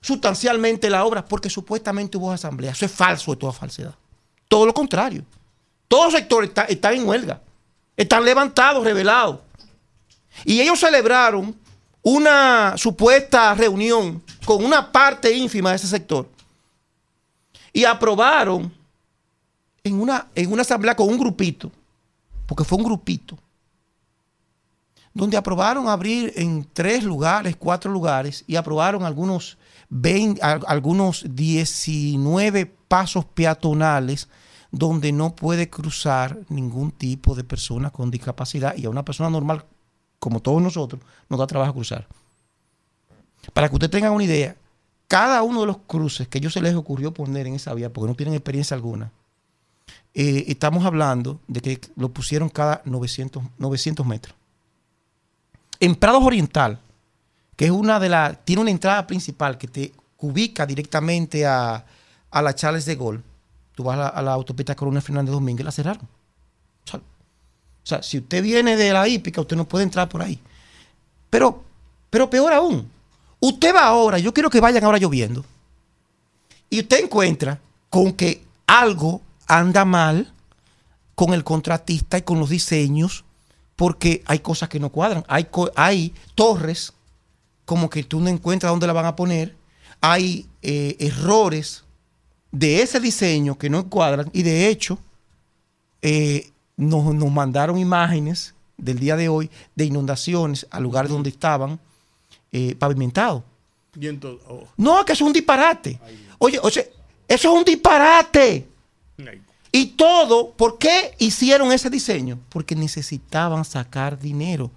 sustancialmente la obra porque supuestamente hubo asamblea. Eso es falso de toda falsedad. Todo lo contrario. Todos los sectores está- están en huelga. Están levantados, revelados. Y ellos celebraron una supuesta reunión con una parte ínfima de ese sector. Y aprobaron en una, en una asamblea con un grupito, porque fue un grupito, donde aprobaron abrir en tres lugares, cuatro lugares, y aprobaron algunos, 20, al- algunos 19 pasos peatonales donde no puede cruzar ningún tipo de persona con discapacidad y a una persona normal, como todos nosotros, nos da trabajo cruzar. Para que usted tenga una idea, cada uno de los cruces que ellos se les ocurrió poner en esa vía, porque no tienen experiencia alguna, eh, estamos hablando de que lo pusieron cada 900, 900 metros. En Prados Oriental, que es una de las, tiene una entrada principal que te ubica directamente a, a la Charles de Gaulle. Tú vas a la, autopista Coronel Fernández Domínguez, la cerraron. O sea, o sea, si usted viene de la hípica, usted no puede entrar por ahí. Pero, pero peor aún, usted va ahora, yo quiero que vayan ahora lloviendo, y usted encuentra con que algo anda mal con el contratista y con los diseños, porque hay cosas que no cuadran. Hay, hay torres como que tú no encuentras dónde la van a poner. Hay eh, errores de ese diseño que no cuadran. Y de hecho, eh, nos, nos mandaron imágenes del día de hoy de inundaciones a lugares donde estaban eh, pavimentados. Oh, No, que eso es un disparate. Oye, o sea, eso es un disparate. ay, Y todo, ¿por qué hicieron ese diseño? Porque necesitaban sacar dinero.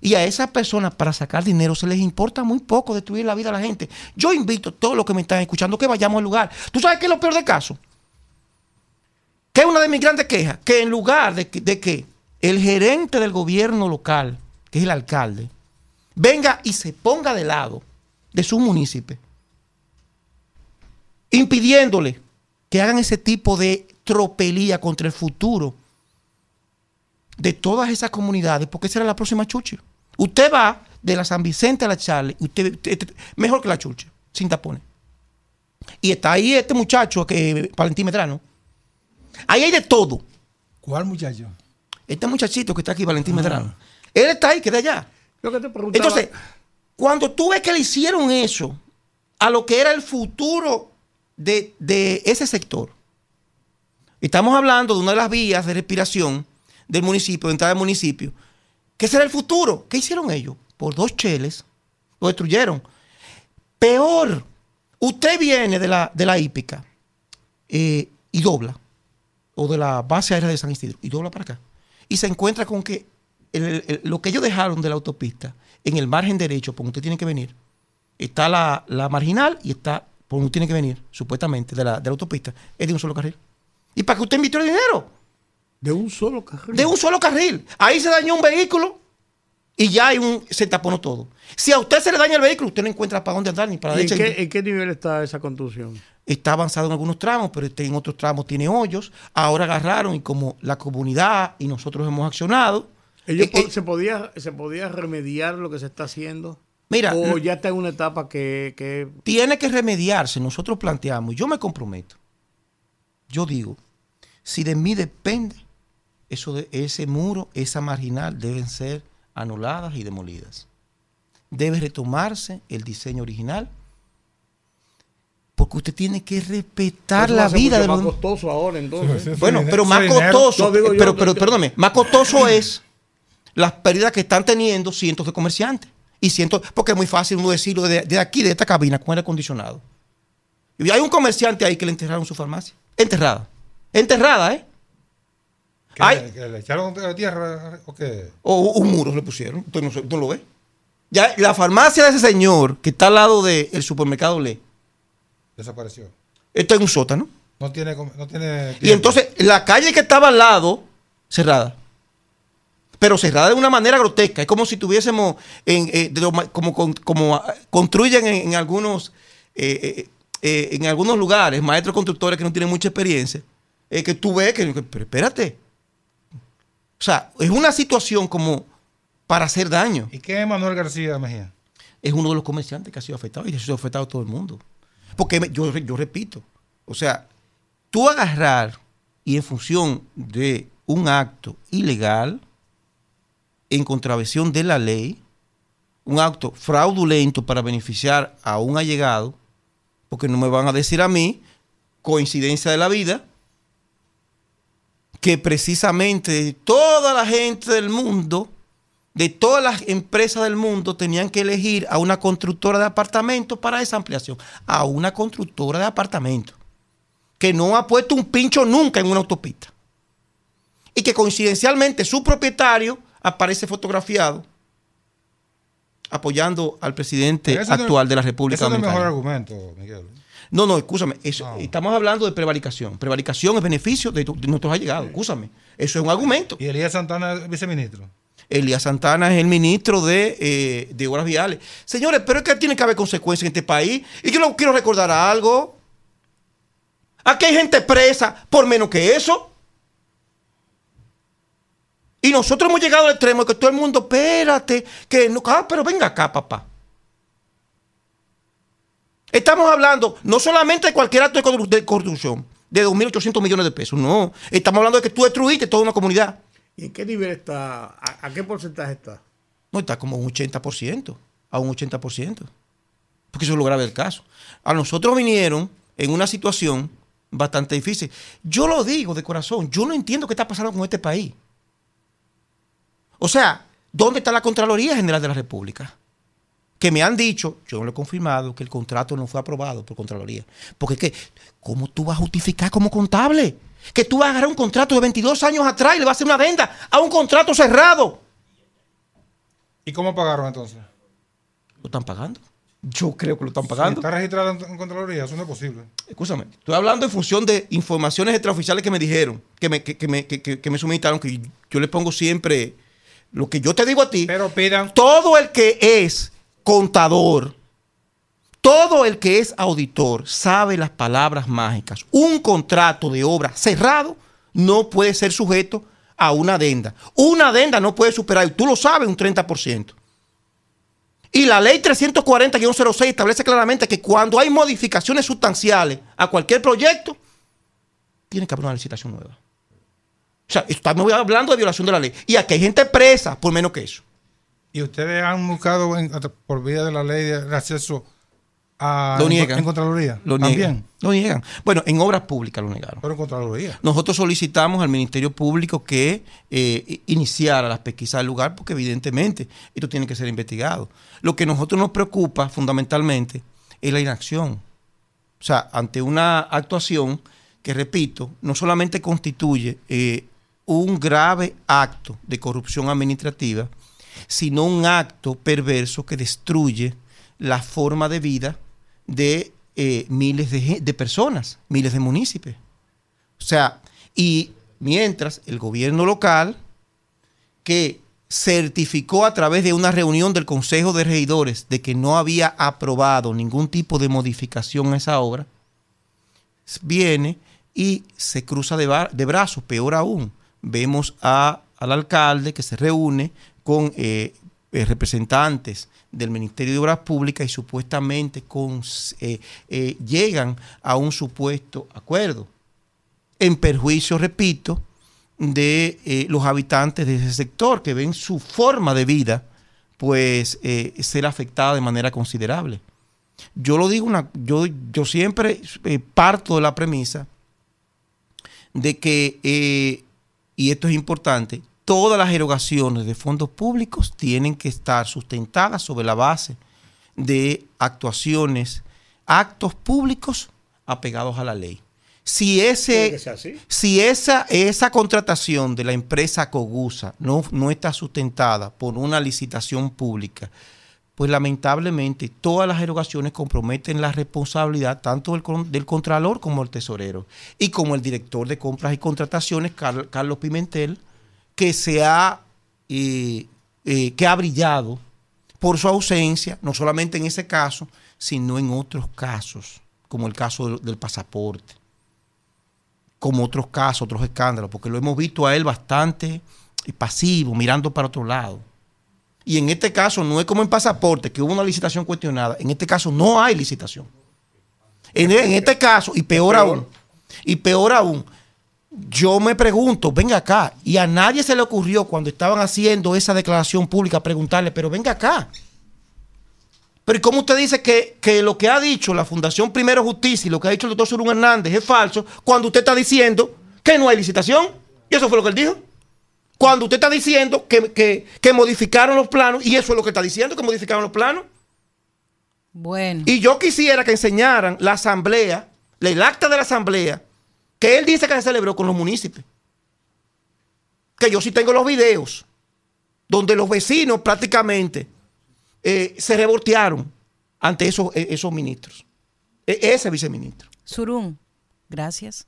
Y a esas personas para sacar dinero se les importa muy poco destruir la vida a la gente. Yo invito a todos los que me están escuchando que vayamos al lugar. ¿Tú sabes qué es lo peor del caso? Que es una de mis grandes quejas. Que en lugar de que, de que el gerente del gobierno local, que es el alcalde, venga y se ponga de lado de su municipio, impidiéndole que hagan ese tipo de tropelía contra el futuro de todas esas comunidades, porque esa era la próxima Chuchi. Usted va de la San Vicente a la Charlie, usted, mejor que la Chuchi, sin tapones. Y está ahí este muchacho, que Valentín Medrano. Ahí hay de todo. ¿Cuál muchacho? Este muchachito que está aquí, Valentín Medrano. Él está ahí, que de allá. Lo que te preguntaba. Entonces, cuando tú ves que le hicieron eso a lo que era el futuro de, de ese sector, estamos hablando de una de las vías de respiración del municipio, de entrada del municipio, ¿qué será el futuro? ¿Qué hicieron ellos? Por dos cheles, lo destruyeron. Peor, usted viene de la, de la hípica eh, y dobla, o de la base aérea de San Isidro, y dobla para acá, y se encuentra con que lo que ellos dejaron de la autopista, en el margen derecho, por donde usted tiene que venir, está la, la marginal y está por donde tiene que venir, supuestamente, de la, de la autopista, es de un solo carril. ¿Y para qué usted invirtió el dinero? de un solo carril. De un solo carril. Ahí se dañó un vehículo y ya hay un, se taponó todo. Si a usted se le daña el vehículo, usted no encuentra para dónde andar ni para la ¿Y en, derecha. qué, en qué nivel está esa contusión? Está avanzado en algunos tramos, pero este en otros tramos tiene hoyos. Ahora agarraron y como la comunidad y nosotros hemos accionado. Ellos eh, po- eh, se, podía, ¿Se podía remediar lo que se está haciendo? Mira, ¿O ya está en una etapa que... que tiene que remediarse. Nosotros planteamos, yo me comprometo. Yo digo, si de mí depende, eso de, ese muro, esa marginal deben ser anuladas y demolidas. Debe retomarse el diseño original. Porque usted tiene que respetar la vida de más los costoso ahora, entonces. Sí, sí. Bueno, pero más dinero- costoso, No, digo yo, pero, pero yo- perdóname, más costoso es las pérdidas que están teniendo cientos de comerciantes. Y cientos, porque es muy fácil uno decirlo de, de aquí, de esta cabina, con aire acondicionado. Y hay un comerciante ahí que le enterraron su farmacia. Enterrada. Enterrada, ¿eh? ¿Que Ay. le, que le echaron tierra o qué? O un muro le pusieron. Usted no, se- usted no lo ve. Ya, la farmacia de ese señor, que está al lado del supermercado Le, Desapareció. está en un sótano. No tiene, no tiene Y entonces la calle que estaba al lado, cerrada. Pero cerrada de una manera grotesca. Es como si tuviésemos, en, eh, de como, como ah, construyen en, en algunos eh, eh, en algunos lugares, maestros constructores que no tienen mucha experiencia, eh, que tú ves que, pero espérate. O sea, es una situación como para hacer daño. ¿Y qué es Manuel García Mejía? Es uno de los comerciantes que ha sido afectado y ha sido afectado todo el mundo. Porque yo, yo repito, o sea, tú agarrar y en función de un acto ilegal, en contravención de la ley, un acto fraudulento para beneficiar a un allegado, porque no me van a decir a mí, coincidencia de la vida, que precisamente toda la gente del mundo, de todas las empresas del mundo, tenían que elegir a una constructora de apartamentos para esa ampliación, a una constructora de apartamentos, que no ha puesto un pincho nunca en una autopista. Y que coincidencialmente su propietario aparece fotografiado apoyando al presidente actual de la República Ese no es el mejor Dominicana. argumento, Miguel. No, no, escúchame. eso- No. Estamos hablando de prevaricación. Prevaricación es beneficio de, tu- de nuestros allegados. Escúchame. Eso es un argumento. Y Elías Santana es viceministro. Elías Santana es el ministro de, eh, de Obras Viales. Señores, pero es que tiene que haber consecuencias en este país. Y yo quiero recordar algo. Aquí hay gente presa por menos que eso. Y nosotros hemos llegado al extremo de que todo el mundo, espérate, que no, ah, pero venga acá, papá. Estamos hablando no solamente de cualquier acto de corru- de corrupción, de 2.800 millones de pesos, no. Estamos hablando de que tú destruiste toda una comunidad. ¿Y en qué nivel está? ¿A, a qué porcentaje está? No, está como un 80%, a un 80%. Porque eso es lo grave del caso. A nosotros vinieron en una situación bastante difícil. Yo lo digo de corazón, yo no entiendo qué está pasando con este país. O sea, ¿dónde está la Contraloría General de la República? Que me han dicho, yo no lo he confirmado, que el contrato no fue aprobado por Contraloría. Porque es que, ¿cómo tú vas a justificar como contable? Que tú vas a agarrar un contrato de 22 años atrás y le vas a hacer una adenda a un contrato cerrado. ¿Y cómo pagaron entonces? ¿Lo están pagando? Yo creo que lo están Si pagando. está registrado en, Contraloría, eso no es posible. Escúchame, estoy hablando en función de informaciones extraoficiales que me dijeron, que me, que, que me, que- que- que me suministraron, que yo le pongo siempre lo que yo te digo a ti. Pero pidan. todo el que es contador, todo el que es auditor sabe las palabras mágicas. Un contrato de obra cerrado no puede ser sujeto a una adenda. Una adenda no puede superar, y tú lo sabes, un 30%. Y la ley 340-06 establece claramente que cuando hay modificaciones sustanciales a cualquier proyecto, tiene que haber una licitación nueva. O sea, estamos hablando de violación de la ley. Y aquí hay gente presa por menos que eso. ¿Y ustedes han buscado en- por vía de la ley de acceso a Lo niegan. en Contraloría? Lo También. niegan. Lo niegan. Bueno, en obras públicas lo negaron. Pero en Contraloría. Nosotros solicitamos al Ministerio Público que eh, iniciara las pesquisas del lugar porque evidentemente esto tiene que ser investigado. Lo que a nosotros nos preocupa fundamentalmente es la inacción. O sea, ante una actuación que, repito, no solamente constituye eh, un grave acto de corrupción administrativa, sino un acto perverso que destruye la forma de vida de eh, miles de, personas, miles de municipios. O sea, y mientras el gobierno local, que certificó a través de una reunión del Consejo de Regidores de que no había aprobado ningún tipo de modificación a esa obra, viene y se cruza de, de brazos, peor aún. Vemos a- al alcalde que se reúne con eh, eh, representantes del Ministerio de Obras Públicas y supuestamente eh, llegan a un supuesto acuerdo en perjuicio, repito, de los habitantes de ese sector que ven su forma de vida pues ser afectada de manera considerable. Yo lo digo, una, yo, yo siempre parto de la premisa de que, y esto es importante, todas las erogaciones de fondos públicos tienen que estar sustentadas sobre la base de actuaciones, actos públicos apegados a la ley. Si ese, si esa, esa contratación de la empresa Cogusa no, no está sustentada por una licitación pública, pues lamentablemente todas las erogaciones comprometen la responsabilidad tanto del, del contralor como el tesorero y como el director de compras y contrataciones, Car- Carlos Pimentel, que se ha, eh, eh, que ha brillado por su ausencia, no solamente en ese caso, sino en otros casos, como el caso del, del pasaporte, como otros casos, otros escándalos, porque lo hemos visto a él bastante eh, pasivo, mirando para otro lado. Y en este caso no es como en pasaporte, que hubo una licitación cuestionada. En este caso no hay licitación. En, en este caso, y peor aún, y peor aún, yo me pregunto, venga acá, y a nadie se le ocurrió cuando estaban haciendo esa declaración pública preguntarle, pero venga acá. Pero ¿y cómo usted dice que, que lo que ha dicho la Fundación Primero Justicia y lo que ha dicho el doctor Surún Hernández es falso cuando usted está diciendo que no hay licitación? Y eso fue lo que él dijo. Cuando usted está diciendo que, que- que modificaron los planos, y eso es lo que está diciendo, que modificaron los planos. Bueno. Y yo quisiera que enseñaran la asamblea, el acta de la asamblea, que él dice que se celebró con los municipios. Que yo sí tengo los videos, donde los vecinos prácticamente eh, se revoltearon ante esos, eh, esos ministros. E- ese viceministro. Surún, gracias.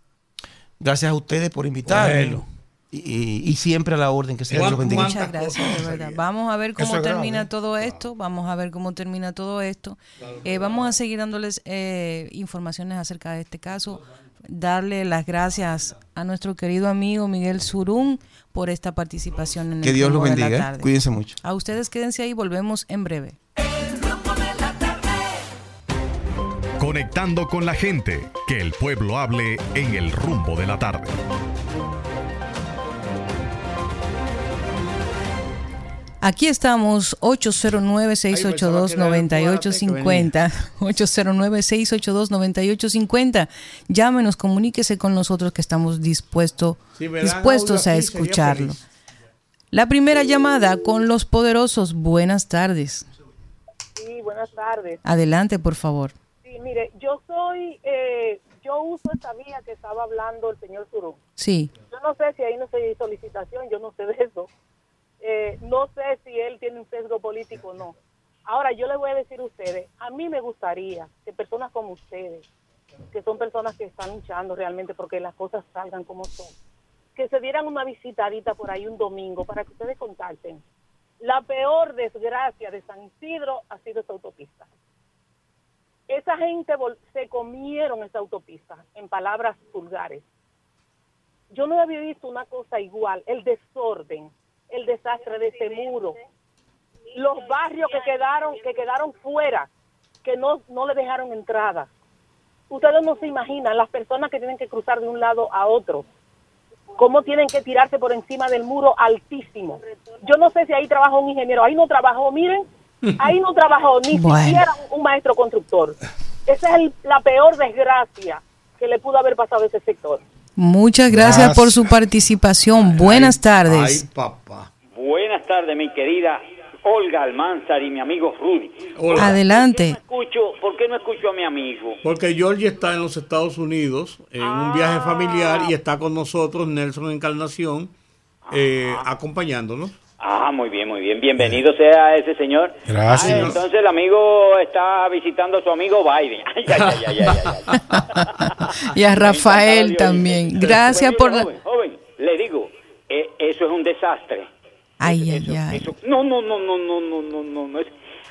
Gracias a ustedes por invitarme. Y, y- y siempre a la orden que se los bendiga. Muchas gracias, de verdad. Vamos a ver cómo Eso es grave, termina ¿eh? todo esto. Vamos a ver cómo termina todo esto. Eh, vamos a seguir dándoles eh, informaciones acerca de este caso. Darle las gracias a nuestro querido amigo Miguel Surún por esta participación en Que el Dios los Rumbo de la bendiga. ¿eh? Tarde. Cuídense mucho. A ustedes quédense ahí, volvemos en breve. Conectando con la gente, que el pueblo hable en el rumbo de la tarde. Aquí estamos, 809-682-9850. 809-682-9850. Llámenos, comuníquese con nosotros que estamos dispuesto, Si dispuestos a escucharlo. La primera llamada con los poderosos. Buenas tardes. Sí, buenas tardes. Adelante, por favor. Sí, mire, yo soy, eh, yo uso esta vía que estaba hablando el señor Surún. Sí. Yo no sé si ahí no se hizo licitación, yo no sé de eso. Eh, no sé si él tiene un sesgo político o no. Ahora, yo les voy a decir a ustedes, a mí me gustaría que personas como ustedes, que son personas que están luchando realmente porque las cosas salgan como son, que se dieran una visitadita por ahí un domingo para que ustedes contacten. La peor desgracia de San Isidro ha sido esa autopista. Esa gente se comieron esa autopista, en palabras vulgares. Yo no había visto una cosa igual, el desorden, el desastre de ese muro, los barrios que quedaron, que quedaron fuera, que no, no le dejaron entrada. Ustedes no se imaginan las personas que tienen que cruzar de un lado a otro, cómo tienen que tirarse por encima del muro altísimo. Yo no sé si ahí trabajó un ingeniero, ahí no trabajó, miren, ahí no trabajó ni Bueno. siquiera un maestro constructor. Esa es el- la peor desgracia que le pudo haber pasado a ese sector. Muchas gracias, Gracias. por su participación. Buenas tardes. Ay, papá. Buenas tardes, mi querida Olga Almanzar y mi amigo Rudy. Hola. Adelante. Escucho, ¿Por qué no escucho a mi amigo? Porque Georgie está en los Estados Unidos en un viaje familiar y está con nosotros Nelson Encarnación eh, acompañándonos. Ah, muy bien, muy bien. Bienvenido sea ese señor. Gracias. Ah, entonces el amigo está visitando a su amigo Biden. Ay, ay, ay. Y a Rafael también. Gracias por la... Joven, joven, le digo, eh, eso es un desastre. Ay, Eso- ay, ay. eso- no, no, no, no, no, no, no, no, no.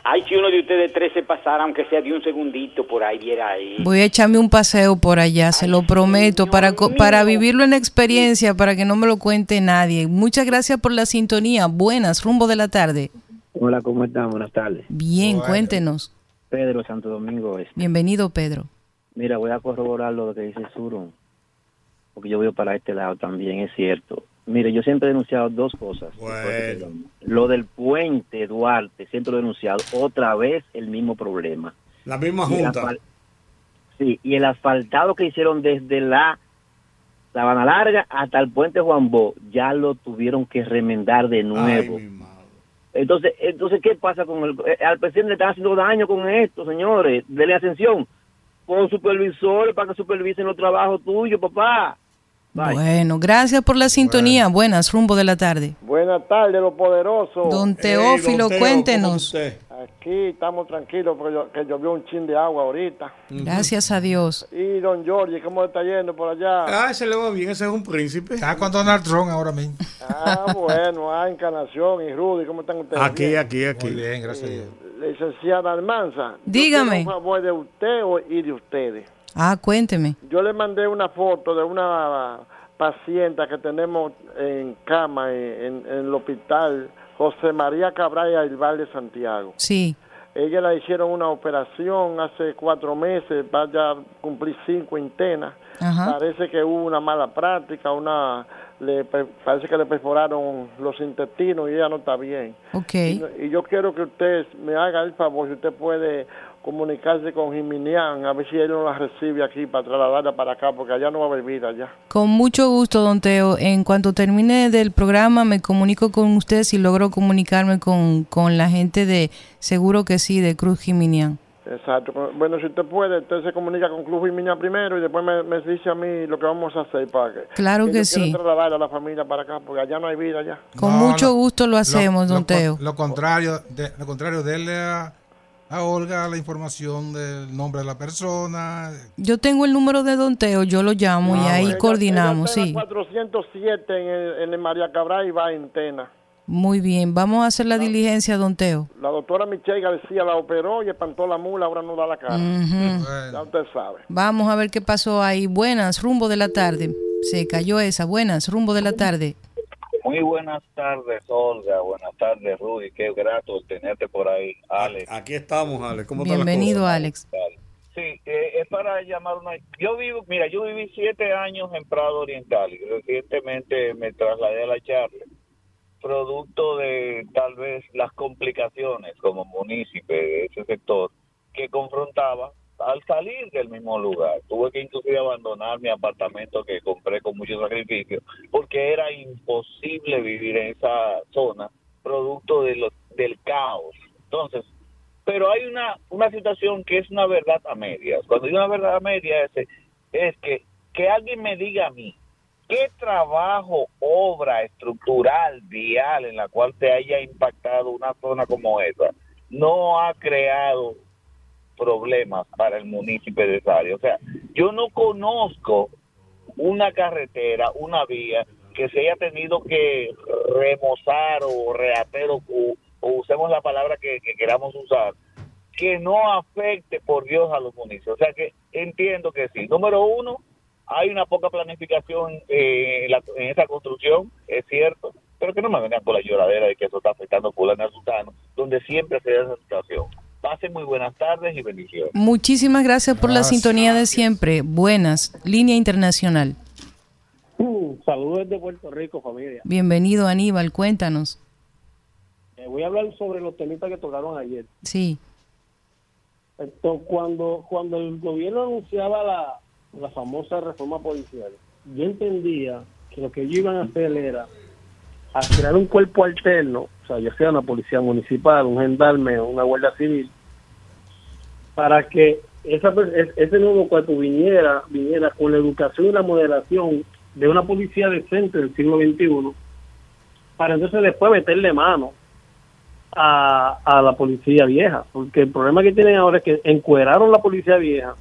Es- Ay, si uno de ustedes tres se pasara, aunque sea de un segundito por ahí, viera ahí. Voy a echarme un paseo por allá, se lo prometo, para, para vivirlo en experiencia, para que no me lo cuente nadie. Muchas gracias por la sintonía. Buenas, rumbo de la tarde. Hola, ¿cómo están? Buenas tardes. Bien, cuéntenos. Pedro Santo Domingo Este. Bienvenido, Pedro. Mira, voy a corroborar lo que dice Surun, porque yo voy para este lado también, es cierto. Mire, yo siempre he denunciado dos cosas. Bueno. Lo del puente Duarte, siempre lo he denunciado. Otra vez el mismo problema. La misma Y junta. asfal- Sí, y el asfaltado que hicieron desde la Sabana Larga hasta el puente Juan Bo, ya lo tuvieron que remendar de Ay, nuevo. mi madre. Entonces, entonces ¿qué pasa con el eh, al presidente le están haciendo daño con esto, señores? Dele ascensión. Pon supervisores para que supervisen los trabajos tuyos, papá. Bye. Bueno, gracias por la sintonía. Buenas, rumbo de la tarde. Buenas tardes, los poderosos. Don Hey, Teófilo, don Teo, cuéntenos. Aquí estamos tranquilos porque llo- que llovió un chin de agua ahorita. Gracias a Dios. Y don Giorgi, ¿cómo está yendo por allá? Ah, ese le va bien, ese es un príncipe. Está con Donald Trump ahora mismo. Ah, bueno, ah, Encarnación y Rudy, ¿cómo están ustedes? Aquí, Bien. aquí, aquí. Muy bien, gracias a Dios. Licenciada Almanza. yo Dígame. quiero un favor de usted o- y de ustedes. Ah, cuénteme. Yo le mandé una foto de una paciente que tenemos en cama en, en- en el hospital José María Cabral Ailval de Santiago. Sí. Ella le hicieron una operación hace cuatro meses, vaya a cumplir cinco internas. Ajá. Parece que hubo una mala práctica, una le parece que le perforaron los intestinos y ella no está bien. Ok. Y, y yo quiero que usted me haga el favor, si usted puede comunicarse con Jiminián, a ver si él no la recibe aquí para trasladarla para acá, porque allá no va a haber vida ya. Con mucho gusto, don Teo. En cuanto termine del programa, me comunico con usted si logro comunicarme con, con la gente de, seguro que sí, de Cruz Jiminián. Exacto. Bueno, si usted puede, usted se comunica con Club Jiminián primero y después me, me dice a mí lo que vamos a hacer para que... Claro que quiero sí. trasladar a la familia para acá, porque allá no hay vida ya. Con No, mucho no. gusto lo hacemos, don lo, Teo. Lo contrario, de, lo contrario, a, a Olga la información del nombre de la persona. Yo tengo el número de don Teo, yo lo llamo y Ah, ahí bueno. coordinamos, Ella sí. está en la 407 en el, en el María Cabral y va en Tena. Muy bien, vamos a hacer la diligencia, don Teo. La doctora Michelle García la operó y espantó la mula, ahora no da la cara. Ujú. Ya usted sabe. Vamos a ver qué pasó ahí. Buenas, rumbo de la tarde. Se cayó esa. Buenas, rumbo de la tarde. Muy buenas tardes, Olga. Buenas tardes, Rudy. Qué grato tenerte por ahí, Alex. Aquí estamos, Alex. ¿Cómo Bienvenido, Alex. Sí, eh, es para llamar una... Yo vivo, mira, yo viví siete años en Prado Oriental y recientemente me trasladé a la charla, producto de tal vez las complicaciones como munícipe de ese sector que confrontaba al salir del mismo lugar. Tuve que inclusive abandonar mi apartamento que compré con mucho sacrificio porque era imposible vivir en esa zona producto de lo- del caos. Entonces, pero hay una, una situación que es una verdad a medias. Cuando digo una verdad a medias es, es que, que alguien me diga a mí qué trabajo, obra estructural, vial en la cual se haya impactado una zona como esa no ha creado problemas para el municipio de área. O sea, yo no conozco una carretera, una vía que se haya tenido que remozar o rehacer o, usemos la palabra que, que queramos usar, que no afecte por Dios a los municipios. O sea que entiendo que sí. Número uno, hay una poca planificación eh, en, la- en esa construcción, es cierto, pero que no me vengan con la lloradera de que eso está afectando a fulano a donde siempre se da esa situación. Pasen muy buenas tardes y bendiciones. Muchísimas gracias por la Gracias. sintonía de siempre. Buenas, línea internacional. Saludos desde Puerto Rico, familia. Bienvenido, Aníbal. Cuéntanos. Eh, voy a hablar sobre los temitas que tocaron ayer. Sí. Esto, cuando, cuando el gobierno anunciaba la, la famosa reforma policial, yo entendía que lo que ellos iban a hacer era a crear un cuerpo alterno, o sea, ya sea una policía municipal, un gendarme o una guardia civil, para que esa, ese nuevo cuerpo viniera, viniera con la educación y la moderación de una policía decente del siglo XXI, para entonces después meterle mano a, a la policía vieja, porque el problema que tienen ahora es que encueraron la policía vieja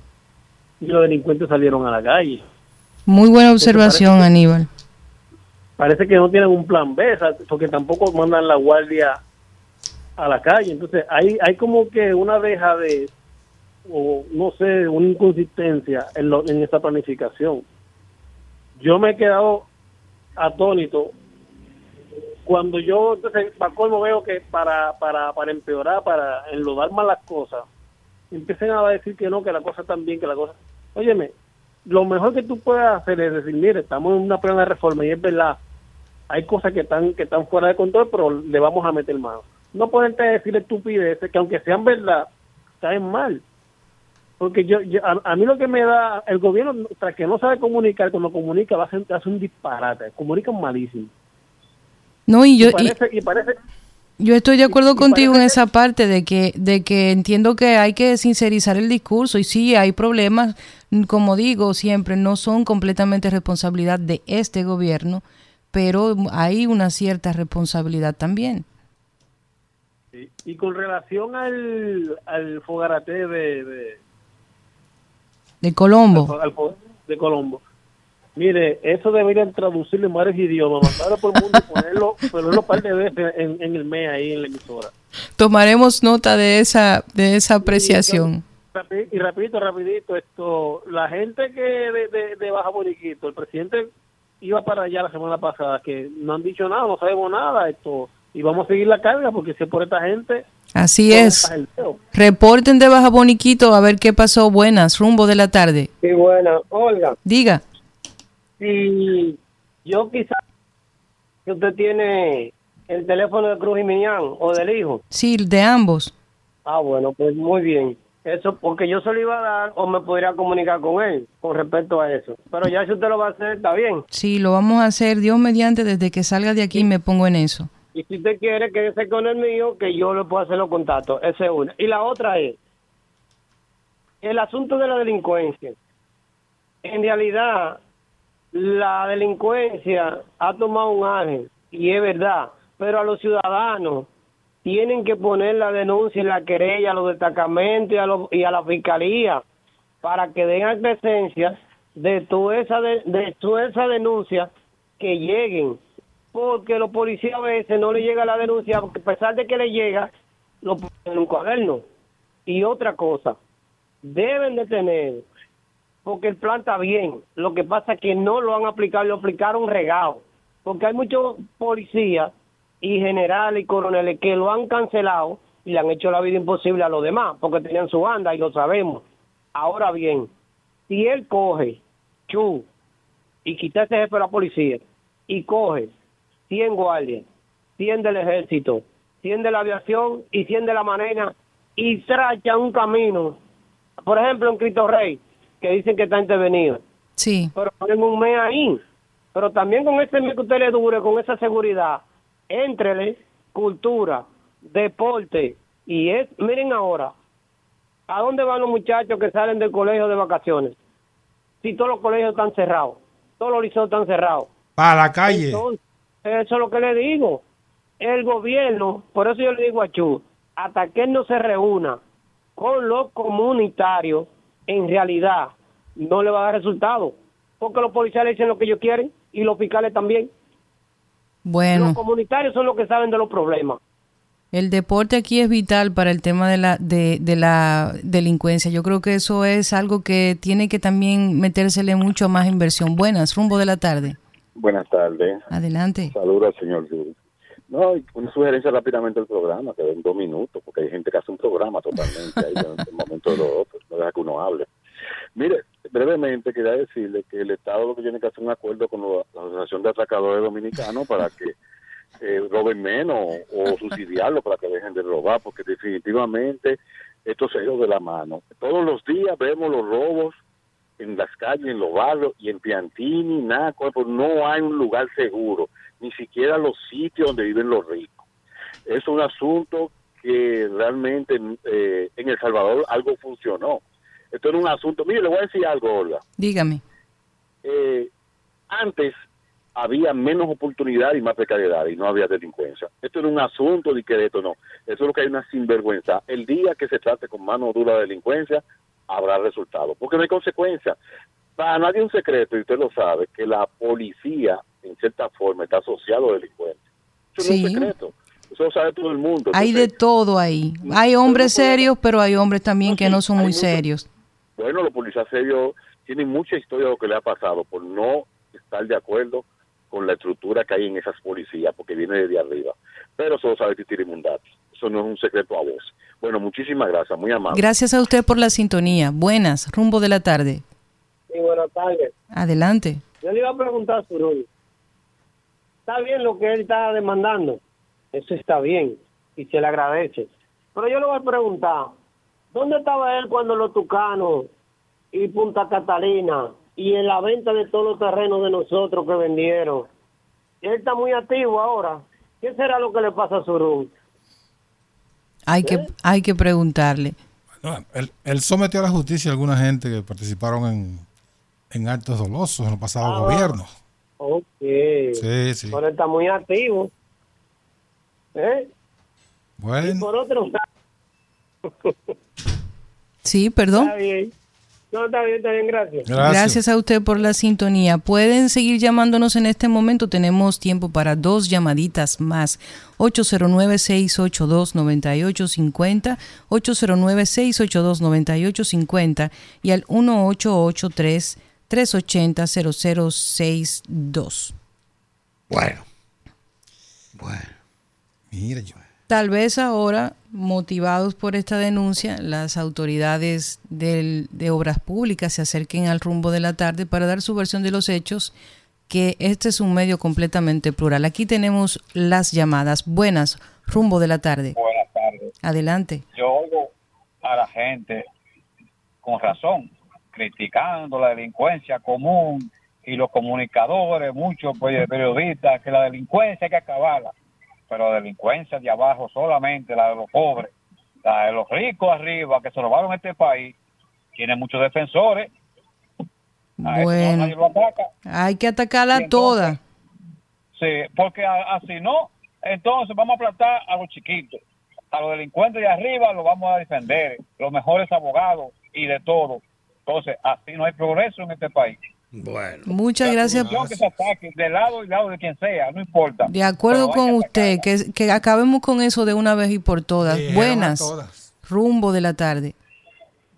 y los delincuentes salieron a la calle. Muy buena observación, parece Aníbal. Parece que no tienen un plan B, ¿sabes? porque tampoco mandan la guardia a la calle. Entonces hay, hay como que una deja de, o no sé, una inconsistencia en, lo, en esta planificación. Yo me he quedado atónito cuando yo, entonces, veo que para, para, para empeorar, para enlodar más las cosas, empiecen a decir que no, que la cosa está bien, que la cosa... Óyeme, lo mejor que tú puedas hacer es decir, mire, estamos en una plena reforma y es verdad, hay cosas que están que están fuera de control, pero le vamos a meter mano. No poderte decir estupideces que aunque sean verdad, caen mal. Porque yo, yo- a, a mí lo que me da, el gobierno, tras que no sabe comunicar, cuando comunica va a hacer, hace un disparate, comunican malísimo. No, y yo, y y- parece, y parece, yo estoy de acuerdo contigo en esa parte de que, de que entiendo que hay que sincerizar el discurso y sí, hay problemas, como digo siempre, no son completamente responsabilidad de este gobierno, pero hay una cierta responsabilidad también. Y con relación al, al fogarate de, de, De Colombo. al de Colombo, mire, eso deberían traducirlo en varios idiomas, mandarlo por el mundo y ponerlo, ponerlo un par de veces en, en el mes ahí en la emisora. Tomaremos nota de esa, de esa apreciación. Rapi- Y rapidito, rapidito, esto, la gente que de, de, de Baja Boriquito, el presidente iba para allá la semana pasada, que no han dicho nada, no sabemos nada, esto, y vamos a seguir la carga porque si es por esta gente Así es. Reporten de Baja Boniquito a ver qué pasó. Buenas, rumbo de la tarde. Sí, buena. Olga, Diga. si yo quizás que usted tiene el teléfono de Cruz y Miñán o del hijo. Sí, de ambos. Ah, bueno, pues muy bien. Eso porque yo se lo iba a dar o me podría comunicar con él con respecto a eso. Pero ya si usted lo va a hacer, está bien. Sí, lo vamos a hacer. Dios mediante, desde que salga de aquí me pongo en eso. Y si usted quiere, quédese con el mío, que yo le puedo hacer los contactos. Esa es una. Y la otra es el asunto de la delincuencia. En realidad, la delincuencia ha tomado un ángel, y es verdad, pero a los ciudadanos tienen que poner la denuncia y la querella a los destacamentos y a, los- y a la fiscalía para que den presencia de toda esa de, de toda esa denuncia que lleguen porque los policías a veces no le llega la denuncia porque a pesar de que le llega lo ponen en un cuaderno. Y otra cosa deben de tener porque el plan está bien lo que pasa es que no lo han aplicado lo aplicaron regado porque hay muchos policías y generales y coroneles que lo han cancelado y le han hecho la vida imposible a los demás porque tenían su banda y lo sabemos. Ahora bien si él coge chu y quita ese jefe de la policía y coge 100 guardias, 100 del ejército, 100 de la aviación y 100 de la marina y tracha un camino. Por ejemplo, en Cristo Rey, que dicen que está intervenido. Sí. Pero ponen un mes ahí. Pero también con ese mes que usted le dure, con esa seguridad, entrele cultura, deporte y es, miren ahora, ¿a dónde van los muchachos que salen del colegio de vacaciones? Si todos los colegios están cerrados, todos los liceos están cerrados. Para la calle. Entonces, eso es lo que le digo. El gobierno, por eso yo le digo a Chu, hasta que él no se reúna con los comunitarios, en realidad no le va a dar resultado. Porque los policías le dicen lo que ellos quieren y los fiscales también. Bueno. Los comunitarios son los que saben de los problemas. El deporte aquí es vital para el tema de la, de, de la delincuencia. Yo creo que eso es algo que tiene que también metérsele mucho más inversión. Buenas, rumbo de la tarde. Buenas tardes. Adelante. Saludos al señor Luis. No, una sugerencia rápidamente del programa, que en dos minutos, porque hay gente que hace un programa totalmente ahí en el momento de los otros, no deja que uno hable. Mire, brevemente quería decirle que el Estado lo que tiene que hacer un acuerdo con la Asociación de Atracadores Dominicanos para que eh, roben menos o subsidiarlo para que dejen de robar, porque definitivamente esto se ha ido de la mano. Todos los días vemos los robos en las calles, en los barrios y en Piantini, pues no hay un lugar seguro, ni siquiera los sitios donde viven los ricos. Es un asunto que realmente eh, en El Salvador algo funcionó. Esto era un asunto, mire, le voy a decir algo, Olga. Dígame. Eh, antes había menos oportunidad y más precariedad y no había delincuencia. Esto era un asunto de que esto no. Eso es lo que hay una sinvergüenza. El día que se trate con mano dura de delincuencia, habrá resultados, porque no hay consecuencias. Para nadie es un secreto, y usted lo sabe, que la policía, en cierta forma, está asociado a delincuentes. Eso no es Sí. un secreto. Eso lo sabe todo el mundo. Hay de todo ahí. Hay hombres serios, pero hay hombres también que no son muy serios. Bueno, los policías serios tienen mucha historia de lo que le ha pasado por no estar de acuerdo con la estructura que hay en esas policías, porque viene desde arriba. Pero eso lo sabe Titirimundato. Eso no es un secreto a voz. Bueno, muchísimas gracias, muy amable. Gracias a usted por la sintonía. Buenas, rumbo de la tarde. Sí, buenas tardes. Adelante. Yo le iba a preguntar a Surul. Está bien lo que él está demandando. Eso está bien y se le agradece. Pero yo le voy a preguntar, ¿dónde estaba él cuando los Tucanos y Punta Catalina y en la venta de todos los terrenos de nosotros que vendieron? Él está muy activo ahora. ¿Qué será lo que le pasa a Surul? Hay que, hay que preguntarle. No, él, él sometió a la justicia a alguna gente que participaron en, en actos dolosos en los pasados Ah. gobiernos. Ok. Sí, sí. Pero está muy activo. ¿Eh? Y Bueno, por otro Sí, perdón. Está bien. No, está bien, está bien, gracias. Gracias. a usted por la sintonía. Pueden seguir llamándonos en este momento. Tenemos tiempo para dos llamaditas más. 809-682-9850, 809-682-9850 y al 1883-380-0062. Bueno. Bueno. Mira, yo. Tal vez ahora, motivados por esta denuncia, las autoridades del- de obras públicas se acerquen al rumbo de la tarde para dar su versión de los hechos, que este es un medio completamente plural. Aquí tenemos las llamadas. Buenas, rumbo de la tarde. Buenas tardes. Adelante. Yo oigo a la gente con razón, criticando la delincuencia común y los comunicadores, muchos pues, periodistas, que la delincuencia hay que acabarla. Pero la delincuencia de abajo solamente, la de los pobres, la de los ricos arriba, que se robaron este país, tiene muchos defensores. A Bueno. Hay que atacarla entonces- toda. Sí, porque así no, entonces vamos a aplastar a los chiquitos. A los delincuentes de arriba los vamos a defender, los mejores abogados y de todo. Entonces, así no hay progreso en este país. Bueno. Muchas gracias. Que se ataque, de lado y lado de quien sea, no importa. De acuerdo con que usted, que, que acabemos con eso de una vez y por todas. Sí, Buenas, todas. rumbo de la tarde.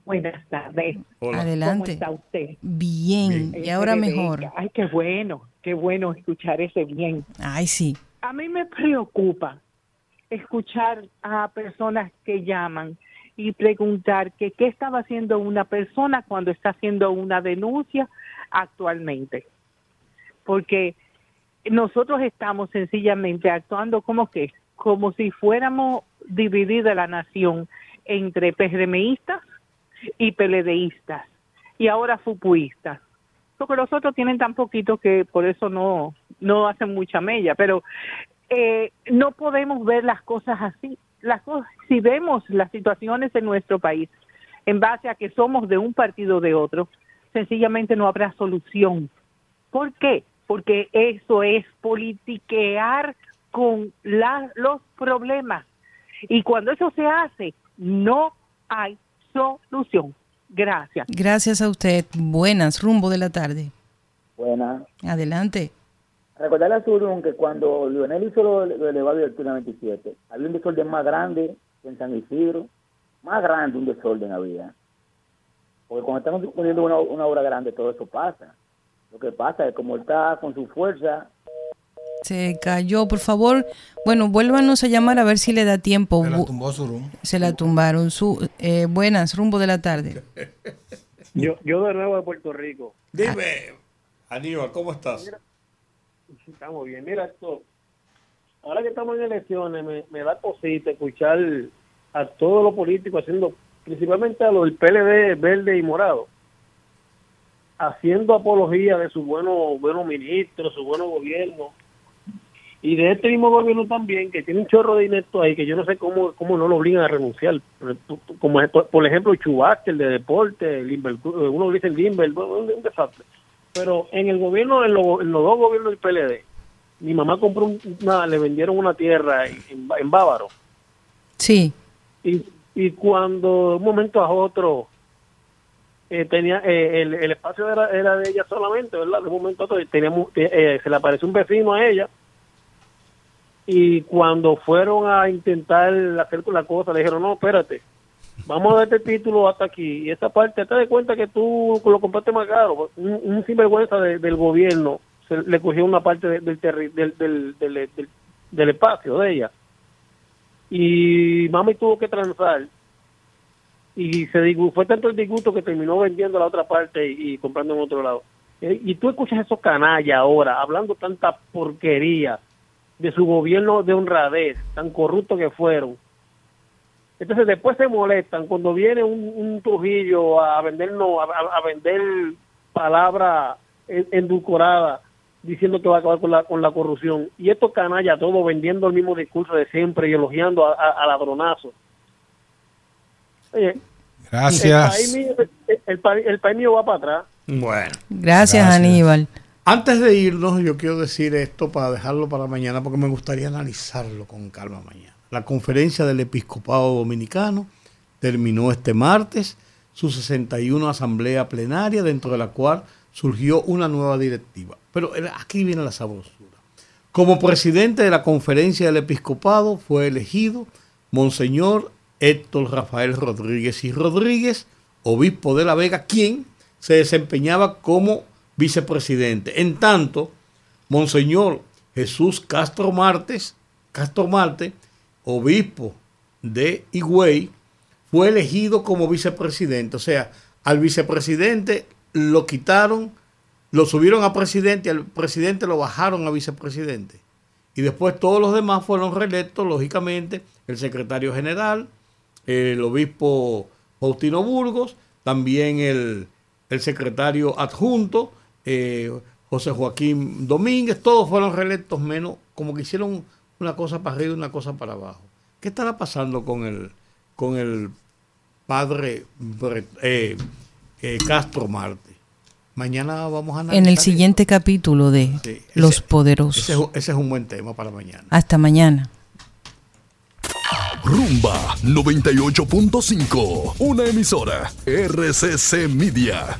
Buenas tardes. Hola. Adelante. ¿Cómo está usted? Bien, y Eh, ahora Rebeca. mejor. Ay, qué bueno, qué bueno escuchar ese bien. Ay, sí. A mí me preocupa escuchar a personas que llaman y preguntar que qué estaba haciendo una persona cuando está haciendo una denuncia actualmente. Porque nosotros estamos sencillamente actuando como que, como si fuéramos dividida la nación entre PRMistas y PLDistas y ahora fupuistas. Porque los otros tienen tan poquito que por eso no, no hacen mucha mella, pero eh, no podemos ver las cosas así. Las cosas, si vemos las situaciones en nuestro país en base a que somos de un partido o de otro, sencillamente no habrá solución. ¿Por qué? Porque eso es politiquear con la- los problemas. Y cuando eso se hace, no hay solución. Gracias. Gracias a usted. Buenas, rumbo de la tarde. Buena. Adelante. Recordarle a Zulun que cuando Lionel hizo lo, lo elevado de altura 97, había un desorden más grande que en San Isidro, más grande un desorden había. Porque cuando estamos poniendo una, una obra grande, todo eso pasa. Lo que pasa es como él está con su fuerza, Se cayó, por favor. Bueno, vuélvanos a llamar a ver si le da tiempo. Se la tumbó Surum. Se la tumbaron. Su, eh, buenas, rumbo de la tarde. Yo, yo de nuevo de Puerto Rico. Dime, Aníbal, ¿cómo estás? Estamos bien. Mira esto. Ahora que estamos en elecciones, me, me da cosita escuchar a todos los políticos haciendo, principalmente a los del PLD verde y morado, haciendo apología de sus buenos buenos ministros, su buenos gobierno. Y de este mismo gobierno también, que tiene un chorro de ineptos ahí, que yo no sé cómo, cómo no lo obligan a renunciar. Como por, ejemplo Chubasque, el de deporte, Limber, uno dice Limber, bueno, un, un desastre. Pero en el gobierno, en, lo- en los dos gobiernos del PLD, mi mamá compró un- una, le vendieron una tierra en, en, en Bávaro. Sí. Y, y cuando de un momento a otro eh, tenía eh, el, el espacio era, era de ella solamente, ¿verdad? De un momento a otro teníamos, eh, se le apareció un vecino a ella y cuando fueron a intentar hacer la cosa le dijeron, no, espérate, vamos a dar este título hasta aquí y esta parte, te das cuenta que tú lo compraste más caro. Un, un sinvergüenza de- del gobierno se le cogió una parte del, del, del, del- del espacio de ella y mami tuvo que transar y se fue tanto el disgusto que terminó vendiendo la otra parte y, comprando en otro lado. Eh, Y tú escuchas esos canallas ahora hablando tanta porquería de su gobierno de honradez, tan corrupto que fueron. Entonces después se molestan cuando viene un, un Trujillo a vendernos, a, vender palabra endulcorada diciendo que va a acabar con la, con la corrupción. Y estos canallas todos vendiendo el mismo discurso de siempre y elogiando a, a, a ladronazos. Oye, Gracias. El país, mío, el, el país- el país mío va para atrás. Bueno. Gracias, Aníbal. Antes de irnos, yo quiero decir esto para dejarlo para mañana, porque me gustaría analizarlo con calma mañana. La conferencia del Episcopado Dominicano terminó este martes su 61 asamblea plenaria, dentro de la cual surgió una nueva directiva. Pero aquí viene la sabrosura. Como presidente de la conferencia del Episcopado fue elegido Monseñor Héctor Rafael Rodríguez y Rodríguez, obispo de La Vega, quien se desempeñaba como vicepresidente. En tanto, Monseñor Jesús Castro Martes, Castro obispo de Higüey, fue elegido como vicepresidente. O sea, al vicepresidente lo quitaron, lo subieron a presidente, al presidente lo bajaron a vicepresidente. Y después todos los demás fueron reelectos, lógicamente, el secretario general, el obispo Faustino Burgos, también el, el secretario adjunto, eh, José Joaquín Domínguez, todos fueron reelectos menos, como que hicieron una cosa para arriba y una cosa para abajo. ¿Qué estará pasando con el, con el padre eh, eh, Castro Marte? Mañana vamos a analizar. En el eso. siguiente capítulo de Sí, Los ese- Poderosos. Ese, es- ese es un buen tema para mañana. Hasta mañana. Rumba 98.5, una emisora RCC Media.